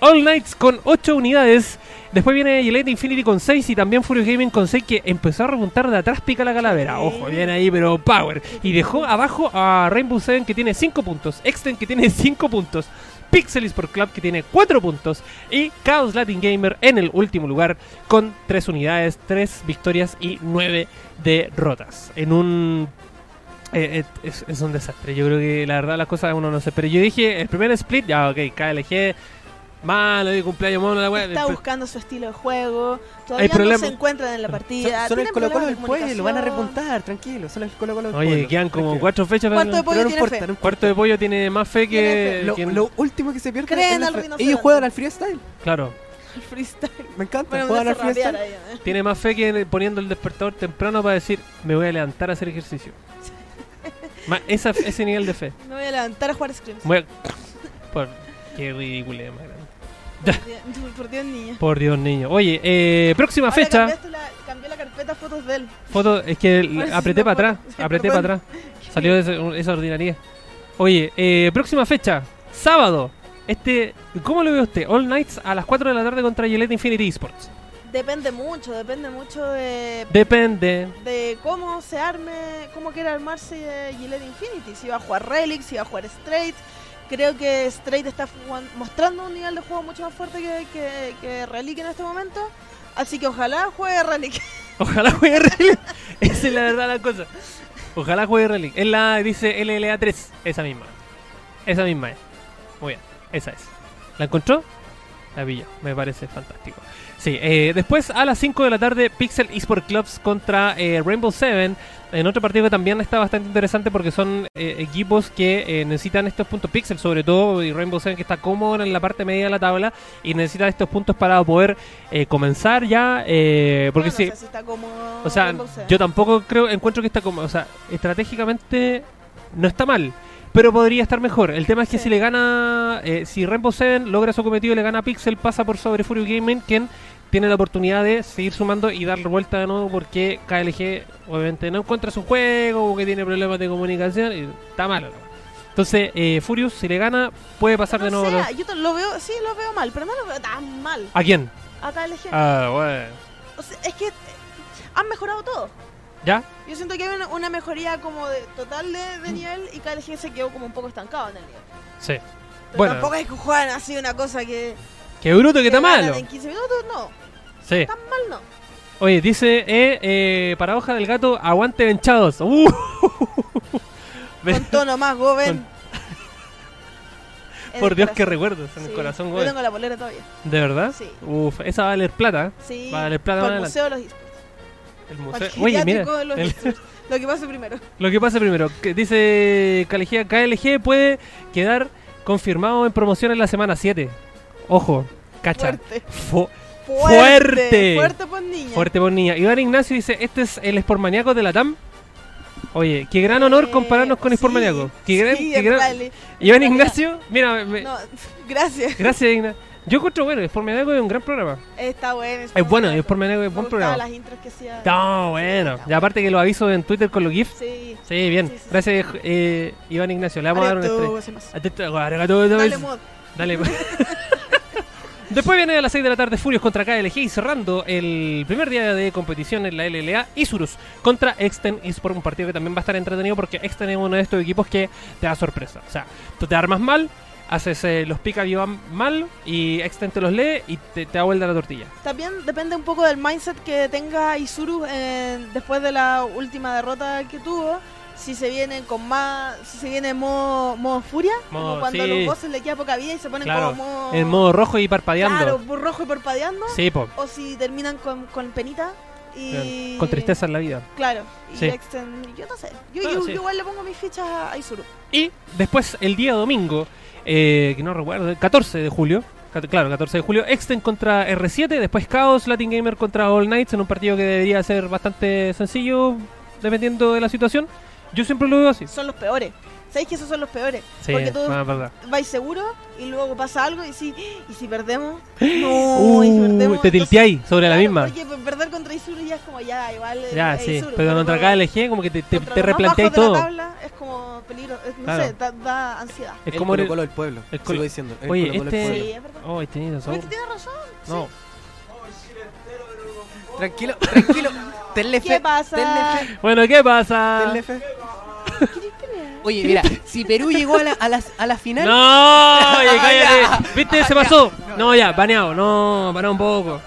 All Knights con 8 unidades. Después viene Gillette Infinity con 6 y también Furious Gaming con 6 que empezó a repuntar de atrás pica la calavera. Ojo, bien ahí, pero power. Y dejó abajo a Rainbow Seven que tiene 5 puntos. Extend que tiene 5 puntos. Pixel Sport Club que tiene 4 puntos. Y Chaos Latin Gamer en el último lugar con 3 unidades, 3 victorias y 9 derrotas. En un eh, eh, es, es un desastre. Yo creo que la verdad las cosas uno no sé. Pero yo dije, el primer split, ya ok, KLG Malo, de cumpleaños mono, la weá. Está buscando su estilo de juego. Todavía problema- no se encuentran en la partida. Son, son el Colo Colo del de pueblo, van a repuntar, tranquilo, son el Colo Colo del Oye, pueblo. quedan como tranquilo. cuatro fechas para ¿Cuánto de pollo Pero no tiene importa, fe? no. Cuarto de pollo tiene más fe que. fe. Lo, que- lo último que se pierde Creen es la al. Ellos juegan al freestyle, Claro. El freestyle. me encanta, Bueno, juegan al freestyle. ahí, ¿eh? Tiene más fe que poniendo el despertador temprano para decir, me voy a levantar a hacer ejercicio. <laughs> Ma- esa, ese nivel de fe. Me voy a levantar a jugar Screams. Voy a- <laughs> Por... Qué ridículo, más grande. <laughs> Por Dios-. Por niño. Oye, eh, próxima Ahora fecha. la- cambié la carpeta fotos de él. Foto, es que <laughs> apreté para atrás. Apreté para atrás. Salió ese- esa ordinaria. Oye, eh, próxima fecha. Sábado. Este, ¿cómo lo ve usted? All Nights a las 4 de la tarde contra Gillette Infinity Esports. Depende mucho, depende mucho de, Depende. de cómo se arme, cómo quiera armarse Gillette Infinity. Si va a jugar Relic, si va a jugar Straight. Creo que Straight está mostrando un nivel de juego mucho más fuerte que, que, que Relic en este momento. Así que ojalá juegue Relic. <laughs> Ojalá juegue Relic. Esa es la verdad la cosa. Ojalá juegue Relic. Es la, dice LLA3. Esa misma. Esa misma es. Muy bien. Esa es. ¿La encontró? La pilló. Me parece fantástico. Sí, eh, después a las 5 de la tarde, Pixel Esport Clubs contra eh, Rainbow Seven. En otro partido que también está bastante interesante porque son eh, equipos que eh, necesitan estos puntos Pixel, sobre todo, y Rainbow Seven que está cómodo en la parte media de la tabla y necesita estos puntos para poder comenzar ya. porque si, no sé si está o sea, yo tampoco creo, encuentro que está como, o sea, estratégicamente no está mal, pero podría estar mejor. El tema es que Sí. si le gana, eh, si Rainbow Seven logra su cometido y le gana a Pixel, pasa por sobre Fury Gaming, quien tiene la oportunidad de seguir sumando y darle vuelta de nuevo porque KLG obviamente no encuentra su juego o que tiene problemas de comunicación y está malo. Entonces, eh, Furious, si le gana, puede pasar de nuevo. sé, los- yo lo veo, sí lo veo mal, pero no lo veo tan mal. ¿A quién? Acá LG. Ah, bueno. O sea, es que eh, han mejorado todo. ¿Ya? Yo siento que hay una, una mejoría como de total de, de nivel y KLG se quedó como un poco estancado en el nivel. Sí. Pero Bueno. tampoco es que juegan así una cosa que, Qué bruto que está malo. En 15 minutos, no. Sí. Tan mal no. Oye, dice, eh, eh, para hoja del gato, aguante venchados. Uh. <laughs> Con tono más joven. Con- Por el Dios, corazón. recuerdos en el Sí. corazón, Yo güey. tengo la polera todavía. ¿De verdad? Sí. Uf, esa va a valer plata. Sí. Va a valer plata Por el. Museo de los Esports. El museo. el Oye, mira. de los el-. <laughs> Lo que pasa primero. lo que pasa primero, que dice KLG, KLG puede quedar confirmado en promoción en la semana 7. Ojo, cacha. Fuerte. Fu- Fuerte. Fuerte. Por niña. Fuerte por niña. Iván Ignacio dice, este es el Sportmaníaco de la TAM. Oye, qué gran honor Eh, compararnos con sí. Qué gran, sí, qué gran-. Iván Ignacio, mira, me- No, <laughs> gracias. gracias Ignacio. Yo encuentro bueno, Sportmaníaco es un gran programa. Está bueno. Es bueno, Sportmaníaco es Me buen programa. las intros que hacía. No, bueno. Y aparte que lo aviso en Twitter con los GIFs. Sí. Sí, bien. Gracias, eh, Iván Ignacio. Le vamos a dar un gozaimasu. Dale mod. Dale. <laughs> Después viene a las 6 de la tarde Furios contra KLG y cerrando el primer día de competición en la LLA Isurus contra Exten Esport, un partido que también va a estar entretenido porque Exten es uno de estos equipos que te da sorpresa. O sea, tú te armas mal, haces eh, los pick y van mal y Exten te los lee y te, te da vuelta la tortilla. También depende un poco del mindset que tenga Isuru eh, después de la última derrota que tuvo. Si se viene con más. Si se viene en modo, modo furia. Modo- como cuando sí. a los bosses le queda poca vida y se ponen Claro, como modo. En modo rojo y parpadeando. Claro, rojo y parpadeando. Sí, po. O si terminan con, con penita. Y. Con tristeza en la vida. Claro. Y Sí. yo no sé. Yo, Ah, yo- sí. yo igual le pongo mis fichas a Isuru. Y después, el día domingo, eh, que no recuerdo, el 14 de julio. Claro, 14 de julio, Exten contra R7, después Chaos, Latin Gamer contra All Knights, en un partido que debería ser bastante sencillo, dependiendo de la situación. Yo siempre lo veo así. Son los peores. ¿Sabéis que esos son los peores? Sí, Porque tú ah, verdad. vais seguro y luego pasa algo y si, ¿y si perdemos? <gasps> No, y si Uh, perdemos. te entonces- tilteáis sobre la Claro, misma. Porque perder contra Isuru ya es como ya, igual. eh, Ya, es sí. Isuru, Pero contra con- KLG, como que te, te, te replanteáis bajos de todo. la tabla es como peligro. es- no Claro. sé, da, da ansiedad. Es el como. El- Colo del pueblo. el sigo diciendo. el Oye, este- pueblo. Sí, es verdad. Oh, tenés razón. Pero es que tiene razón. sí. Tranquilo, tranquilo. <laughs> Tenle fe. ¿Qué pasa? Tenle fe. Bueno, ¿qué pasa? Tenle fe. <laughs> Oye, mira, si Perú llegó a la, a la, a la final. <laughs> No, oye, cállate. ¿Viste? Se pasó. No, ya, baneado. No, pará un poco.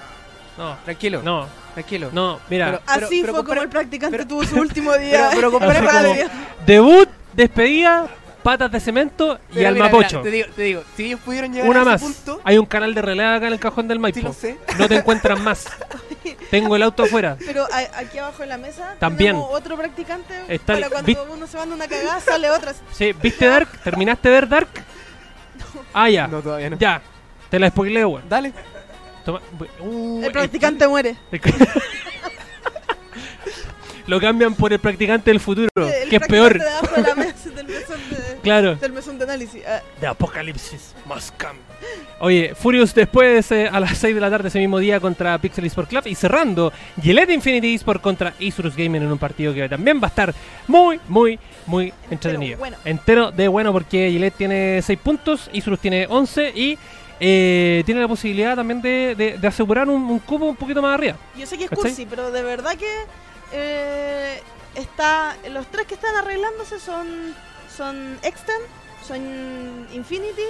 No, Tranquilo, no, tranquilo. no. Mira, Pero- Así pero fue como compara- el practicante pero- tuvo su último día. pero en compara la como- debut, despedida, patas de cemento y al mapocho. te, digo, te digo, si ellos pudieron llegar Una a más. ese punto, Hay un canal de relé acá en el cajón del sí Maipo. lo sé. No te encuentran más. Tengo el auto afuera. <laughs> Pero a- aquí abajo en la mesa También. tenemos otro practicante Está para cuando uno se manda una cagada sale otra. <laughs> Sí, ¿viste Dark? ¿Terminaste de ver Dark? Ah, ya. No, todavía no. Ya. Te la spoileo, weón. Dale. Toma- Uh, El practicante muere. <laughs> Lo cambian por el practicante del futuro, El que es peor. de abajo de la mesa <laughs> del mesón de, Claro. del mesón de análisis. Ah, The Apocalipsis must come. Oye, Furious después eh, a las 6 de la tarde ese mismo día contra Pixel Esport Club y cerrando Gillette Infinity Esport contra Asus Gaming en un partido que también va a estar muy, muy, muy entretenido. bueno. Entero de bueno porque Gillette tiene 6 puntos, Asus tiene 11 y eh, tiene la posibilidad también de, de- de asegurar un, un cubo un poquito más arriba. Yo sé que es cursi, pero de verdad que eh, está. Los tres que están arreglándose son son Extend, son Infinity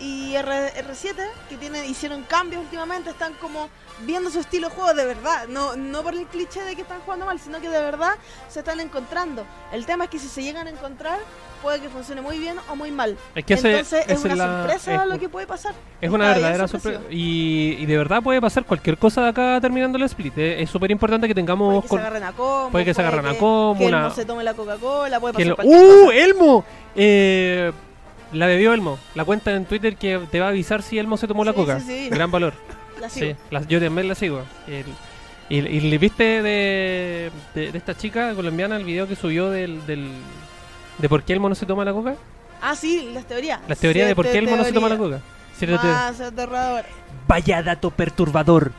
y R, R7 que tienen hicieron cambios últimamente, están como viendo su estilo de juego de verdad, no no por el cliché de que están jugando mal, sino que de verdad se están encontrando. El tema es que si se llegan a encontrar puede que funcione muy bien o muy mal. Es que ese- Entonces es esa una es la- sorpresa es- lo que puede pasar. Es una verdadera sorpresa. Y, y de verdad puede pasar cualquier cosa de acá terminando el split. eh. Es súper importante que Puede tengamos... que con- se agarren a combo, puede que se agarren a combo, que una- Elmo se tome la Coca-Cola, puede pasar ¡Uh! cosa. ¡Elmo! Eh, la bebió Elmo. La cuenta en Twitter que te va a avisar si Elmo se tomó la Sí, coca. sí, sí. Gran valor. La sigo. Sí, la- yo también la sigo. El- y, y le viste de, de, de esta chica colombiana el video que subió del, del de por qué Elmo no se toma la coca. Ah, sí, las teorías. Las teorías de por qué Elmo no se toma la coca. Más aterrador. Vaya dato perturbador.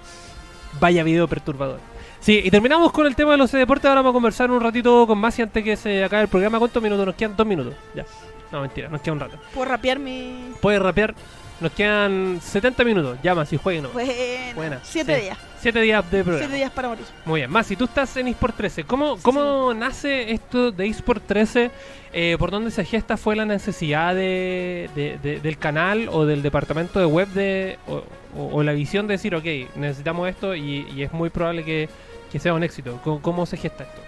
Vaya video perturbador. Sí, y terminamos con el tema de los deportes. Ahora vamos a conversar un ratito con Masi antes que se acabe el programa. ¿Cuántos minutos nos quedan? Dos minutos. Ya. No, mentira, nos queda un rato. Puedo rapear mi. Puedes rapear. Nos quedan 70 minutos. Llama si jueguen. Buena. Buena, Siete sí. días. Siete días de programa. Siete días para morir. Muy bien, más si tú estás en eSport 13, ¿cómo, Sí, cómo nace esto de eSport 13? Eh, ¿Por dónde se gesta? ¿Fue la necesidad de, de- de- del canal o del departamento de web de, o, o- o la visión de decir, ok, necesitamos esto y, y es muy probable que, que sea un éxito? ¿Cómo, cómo se gesta esto?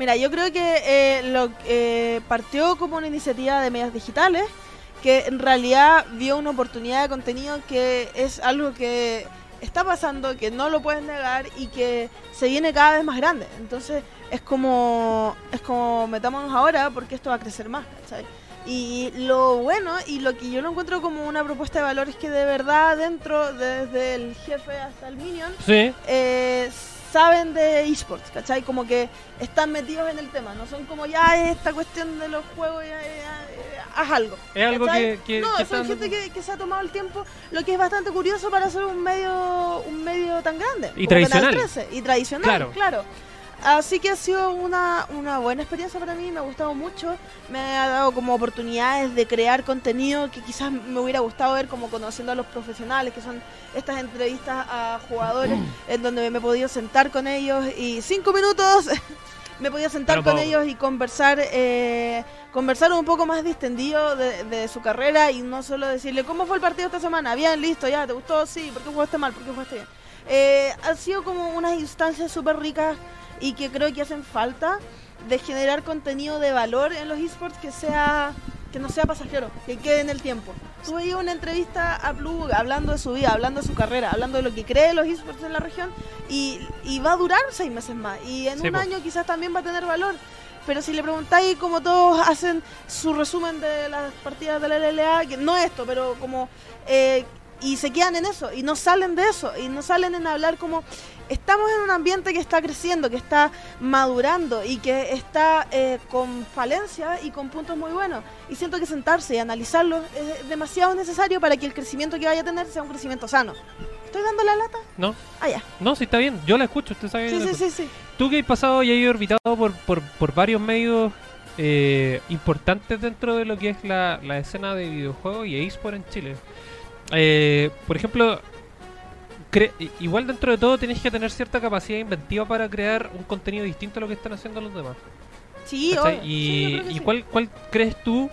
Mira, yo creo que eh, lo eh, partió como una iniciativa de medios digitales que en realidad vio una oportunidad de contenido que es algo que está pasando, que no lo puedes negar y que se viene cada vez más grande. Entonces es como es como metámonos ahora porque esto va a crecer más, ¿cachai? Y lo bueno y lo que yo lo encuentro como una propuesta de valor es que de verdad dentro, desde el jefe hasta el minion, Sí, eh, saben de esports, ¿cachai? Como que están metidos en el tema, no son como ya esta cuestión de los juegos, ya, ya, ya, haz algo. es algo que... que- no, que son gente que, que se ha tomado el tiempo, lo que es bastante curioso para hacer un medio un medio tan grande. Y como tradicional. 13, y tradicional, Claro. claro. Así que ha sido una, una buena experiencia para mí, me ha gustado mucho, me ha dado como oportunidades de crear contenido que quizás me hubiera gustado ver como conociendo a los profesionales, que son estas entrevistas a jugadores en donde me he podido sentar con ellos y cinco minutos <laughs> me he podido sentar Pero con poco. ellos y conversar eh, conversar un poco más distendido de, de su carrera y no solo decirle cómo fue el partido esta semana, bien, listo, ya, ¿te gustó? Sí, ¿por qué jugaste mal? ¿Por qué jugaste bien? Eh, han sido como unas instancias súper ricas y que creo que hacen falta de generar contenido de valor en los esports que sea que no sea pasajero, que quede en el tiempo. Veías una entrevista a Blue hablando de su vida, hablando de su carrera, hablando de lo que cree los esports en la región y, y va a durar seis meses más y en Sí, un año quizás también va a tener valor. Pero si le preguntáis como todos hacen su resumen de las partidas de la LLA, que no esto, pero como eh, y se quedan en eso y no salen de eso y no salen en hablar como estamos en un ambiente que está creciendo, que está madurando y que está eh, con falencias y con puntos muy buenos. Y siento que sentarse y analizarlo es demasiado necesario para que el crecimiento que vaya a tener sea un crecimiento sano. ¿Estoy dando la lata? No, Ah, ya. no, sí está bien. Yo la escucho, usted sabe. Sí, sí, sí, sí. Tú que has pasado y has orbitado por, por, por varios medios eh, importantes dentro de lo que es la, la escena de videojuegos y eSport en Chile. Eh, por ejemplo, cre- igual dentro de todo tenés que tener cierta capacidad inventiva para crear un contenido distinto a lo que están haciendo los demás. Sí, obvio. y Sí, y sí. cuál, cuál crees tú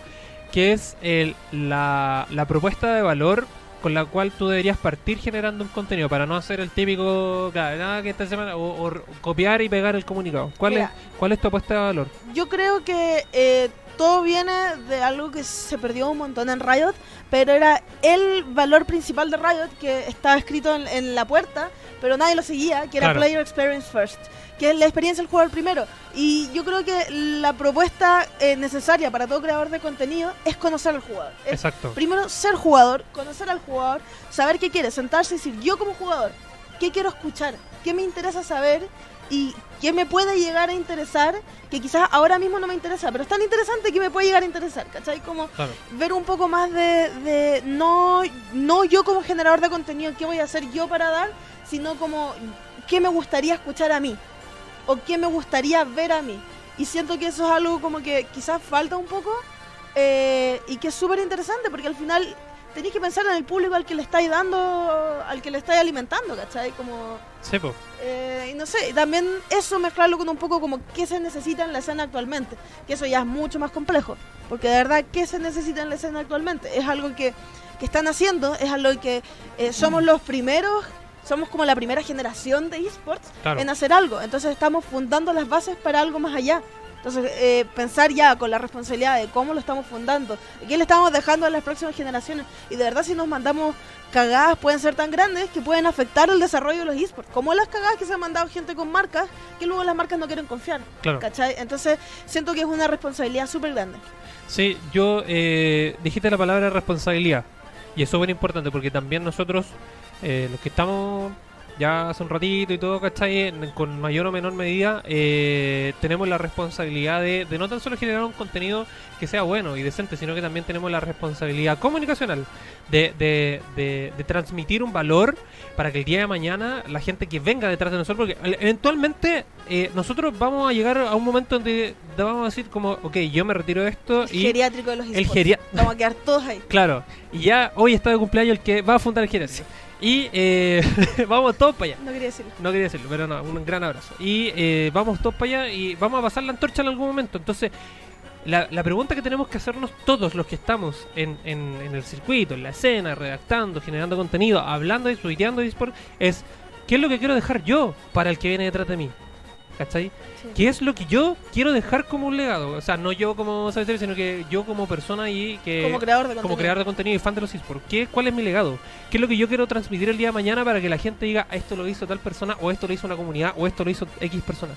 que es el, la, la propuesta de valor con la cual tú deberías partir generando un contenido para no hacer el típico nada que esta semana o, o copiar y pegar el comunicado? ¿Cuál Mira. es cuál es tu apuesta de valor? Yo creo que eh, todo viene de algo que se perdió un montón en Riot, pero era el valor principal de Riot que estaba escrito en, en la puerta, pero nadie lo seguía, que era Claro. Player Experience First, que es la experiencia del jugador primero. Y yo creo que la propuesta eh, necesaria para todo creador de contenido es conocer al jugador. Es Exacto. primero ser jugador, conocer al jugador, saber qué quiere, sentarse y decir, yo como jugador, ¿qué quiero escuchar? ¿Qué me interesa saber? ¿Y qué me puede llegar a interesar? Que quizás ahora mismo no me interesa, pero es tan interesante que me puede llegar a interesar, ¿cachai? Como Claro. ver un poco más de, de no, no yo como generador de contenido, qué voy a hacer yo para dar, sino como qué me gustaría escuchar a mí o qué me gustaría ver a mí. Y siento que eso es algo como que quizás falta un poco eh, y que es súper interesante porque al final tenéis que pensar en el público al que le estáis dando, al que le estáis alimentando, ¿cachai? Como, Sí, po. eh, y no sé, y también eso mezclarlo con un poco como qué se necesita en la escena actualmente, que eso ya es mucho más complejo, porque de verdad, ¿qué se necesita en la escena actualmente? Es algo que, que están haciendo, es algo que eh, somos los primeros, somos como la primera generación de esports Claro. en hacer algo, entonces estamos fundando las bases para algo más allá. Entonces, eh, pensar ya con la responsabilidad de cómo lo estamos fundando, qué le estamos dejando a las próximas generaciones, y de verdad si nos mandamos cagadas pueden ser tan grandes que pueden afectar el desarrollo de los esports, como las cagadas que se han mandado gente con marcas, que luego las marcas no quieren confiar, Claro. ¿cachai? Entonces, siento que es una responsabilidad súper grande. Sí, yo eh, dijiste la palabra responsabilidad y es súper importante porque también nosotros, eh, los que estamos ya hace un ratito y todo, ¿cachai? En- Con mayor o menor medida, eh, tenemos la responsabilidad de, de no tan solo generar un contenido que sea bueno y decente, sino que también tenemos la responsabilidad comunicacional de, de, de- transmitir un valor para que el día de mañana la gente que venga detrás de nosotros, porque al- eventualmente eh, nosotros vamos a llegar a un momento donde vamos a decir como, ok, yo me retiro de esto El y... geriátrico de los el geria- Vamos a quedar todos ahí. <laughs> Claro, y ya hoy está de cumpleaños el que va a fundar el geriátrico. Y eh, <laughs> vamos todos para allá. No quería decirlo. No quería decirlo, pero no, un gran abrazo. Y eh, vamos todos para allá y vamos a pasar la antorcha en algún momento. Entonces, la, la pregunta que tenemos que hacernos todos los que estamos en, en- en el circuito, en la escena, redactando, generando contenido, hablando y tuiteando de eSport, es ¿qué es lo que quiero dejar yo para el que viene detrás de mí? ¿Cachai? Sí. ¿Qué es lo que yo quiero dejar como un legado? O sea, no yo como Sabeter, sino que yo como persona y que Como creador de contenido. como creador de contenido y fan de los esports. ¿Qué, ¿Cuál es mi legado? ¿Qué es lo que yo quiero transmitir el día de mañana para que la gente diga "Ah, esto lo hizo tal persona o esto lo hizo una comunidad o esto lo hizo X persona?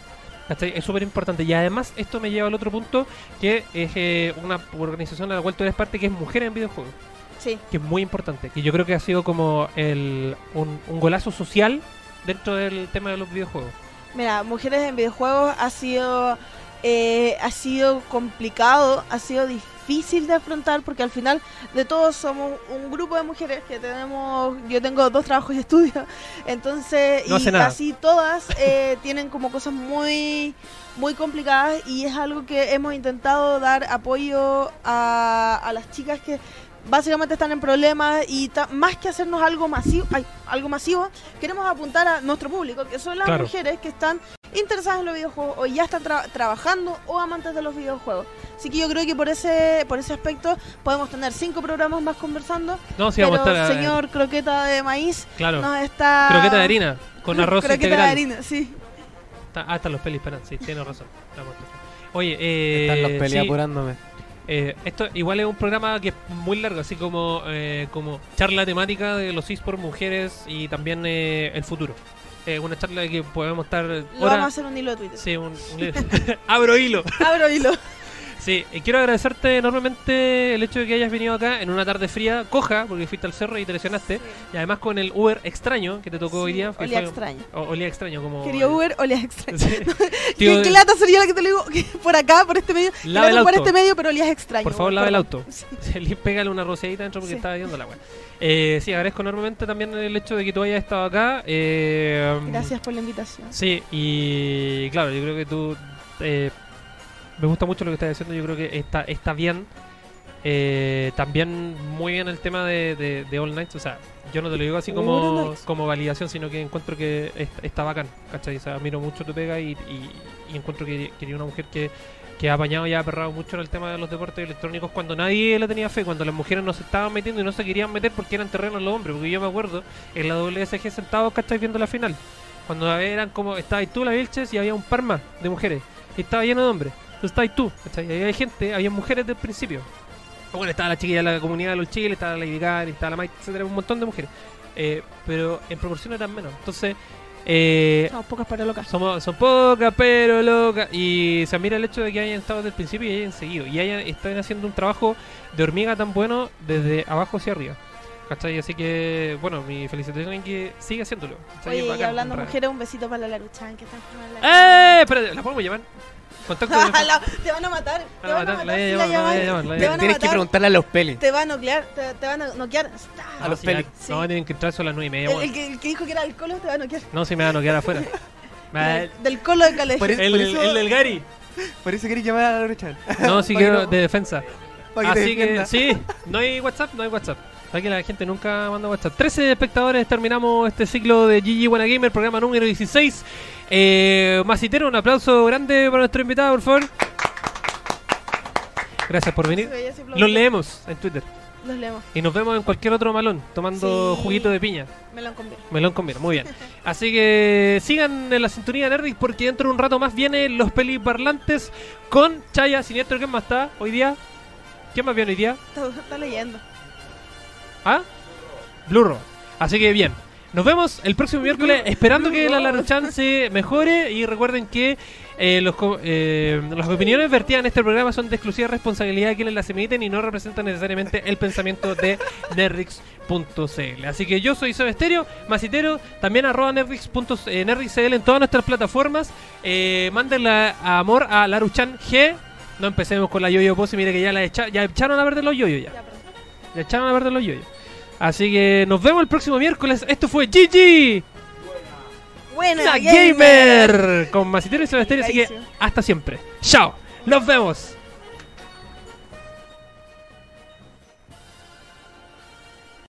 ¿Cachai? Es súper importante. Y además esto me lleva al otro punto que es eh, una organización a la cual tú eres parte que es Mujeres en Videojuegos. Sí. Que es muy importante. Que yo creo que ha sido como el, un, un golazo social dentro del tema de los videojuegos. Mira, mujeres en videojuegos ha sido eh, ha sido complicado, ha sido difícil de afrontar porque al final de todos somos un grupo de mujeres que tenemos, yo tengo dos trabajos y estudios, <laughs> entonces No y casi todas eh, <laughs> tienen como cosas muy muy complicadas y es algo que hemos intentado dar apoyo a, a las chicas que básicamente están en problemas y ta- más que hacernos algo masivo, ay, algo masivo, queremos apuntar a nuestro público, que son las Claro. mujeres que están interesadas en los videojuegos o ya están tra- trabajando o amantes de los videojuegos. Así que yo creo que por ese por ese aspecto podemos tener cinco programas más conversando. No, sí, pero vamos a estar. eh, señor croqueta de maíz claro. nos está Croqueta de harina con <laughs> arroz croqueta integral. de harina, sí. Está- ah, están los pelis, esperan, sí, tienes razón. Oye, eh, Están los peleas sí, apurándome. Eh, esto igual es un programa que es muy largo, así como eh, como charla temática de los esports, mujeres y también eh, el futuro. Una charla que podemos estar Lo vamos a hacer un hilo de Twitter. Sí, un, un- <laughs> abro hilo. Abro hilo. <laughs> Sí, eh, quiero agradecerte enormemente el hecho de que hayas venido acá en una tarde fría, coja, porque fuiste al cerro y te lesionaste, y además con el Uber extraño que te tocó hoy día. Olía fue- extraño. o- olía extraño, como. Querido Uber, olía extraño. Sí. <laughs> ¿Qué, lata sería la que te lo digo <laughs> que por acá, por este medio? Lava que el lata por auto. este medio, pero olías extraño. Por favor, lava el auto. <laughs> Sí. Sí, Pégale una rociadita dentro porque Sí. estaba viendo la weá. Eh, sí, agradezco enormemente también el hecho de que tú hayas estado acá. Eh, Gracias por la invitación. Sí, y claro, yo creo que tú. eh, me gusta mucho lo que estás haciendo. Yo creo que está, está bien. Eh, también muy bien el tema de, de, de All Nights. O sea, yo no te lo digo así como, como validación, sino que encuentro que es- está bacán. ¿Cachai? O sea, admiro mucho tu pega y, y, y encuentro que, que una mujer que, que ha apañado y ha aperrado mucho en el tema de los deportes electrónicos cuando nadie le tenía fe, cuando las mujeres no se estaban metiendo y no se querían meter porque eran terrenos los hombres. Porque yo me acuerdo en la WSG sentados, ¿cachai? Viendo la final. Cuando eran como, estaba tú, la Vilches, y había un par más de mujeres. Y estaba lleno de hombres. Entonces estás tú, ¿cachai? Ahí hay gente, había mujeres del principio. Bueno, estaba la chiquilla de la comunidad de los chiles, estaba la Gaga, estaba la Mike, etcétera, un montón de mujeres. Eh, pero en proporción eran menos. Entonces, eh, Somos pocas para locas. somos, son pocas, pero locas. Y se mira el hecho de que hayan estado desde el principio y hayan seguido. Y hayan, están haciendo un trabajo de hormiga tan bueno desde abajo hacia arriba. ¿Cachai? Así que, bueno, mi felicitación en que siga haciéndolo. Oye, y hablando mujeres, un besito para la Laruchan que está en la ¡Eh! Espérate, ¿la podemos llamar? Contacto de La- te van a matar. Te van a matar, si Tienes que preguntarle a los pelis. Te van a nuclear. Te, te van a noquear. A los pelis. Sí. No, tienen que entrar solo a las 9 y media. El, weón. el que, el que dijo que era el colo te va a noquear. No, si me van a quedar afuera. <laughs> Va, Del, del colo de. Por eso- el, el, el del Gary. Por eso queréis llamar a la derecha. No, sí <laughs> quiero no- de defensa. <laughs> Así que, sí, no hay WhatsApp, no hay WhatsApp. Aquí la gente nunca manda WhatsApp. 13 espectadores, terminamos este ciclo de GG Buena Gamer, programa número 16. Eh, Masitero, un aplauso grande para nuestro invitado, por favor. Gracias por venir. Los leemos en Twitter. Los leemos. Y nos vemos en cualquier otro malón, tomando Sí. juguito de piña. Me lo conviene. Melón con vino, muy bien. <laughs> Así que sigan en la sintonía de Nerdix porque dentro de un rato más vienen los peliparlantes con Chaya Siniestro. ¿Quién más está hoy día? ¿Quién más viene hoy día? Está, está leyendo. ¿Ah? Blue Robot. Así que bien. Nos vemos el próximo miércoles esperando que la Laruchan se mejore y recuerden que eh, los, eh, las opiniones vertidas en este programa son de exclusiva responsabilidad de quienes las emiten y no representan necesariamente el pensamiento de <laughs> Nerdix.cl. Así que yo soy Sobe Masitero, también arroba Nerdix.cl eh, en todas nuestras plataformas. Eh, mándenle amor a Laruchan G. No empecemos con la Yoyo Pose, mire que ya la echa- ya echaron a ver de los yoyos ya. Ya echaron a ver de los yoyos. Así que nos vemos el próximo miércoles. Esto fue GG, Buena, la gamer. gamer, con Masitero y Sebastián. Así que hasta siempre. Chao, nos vemos.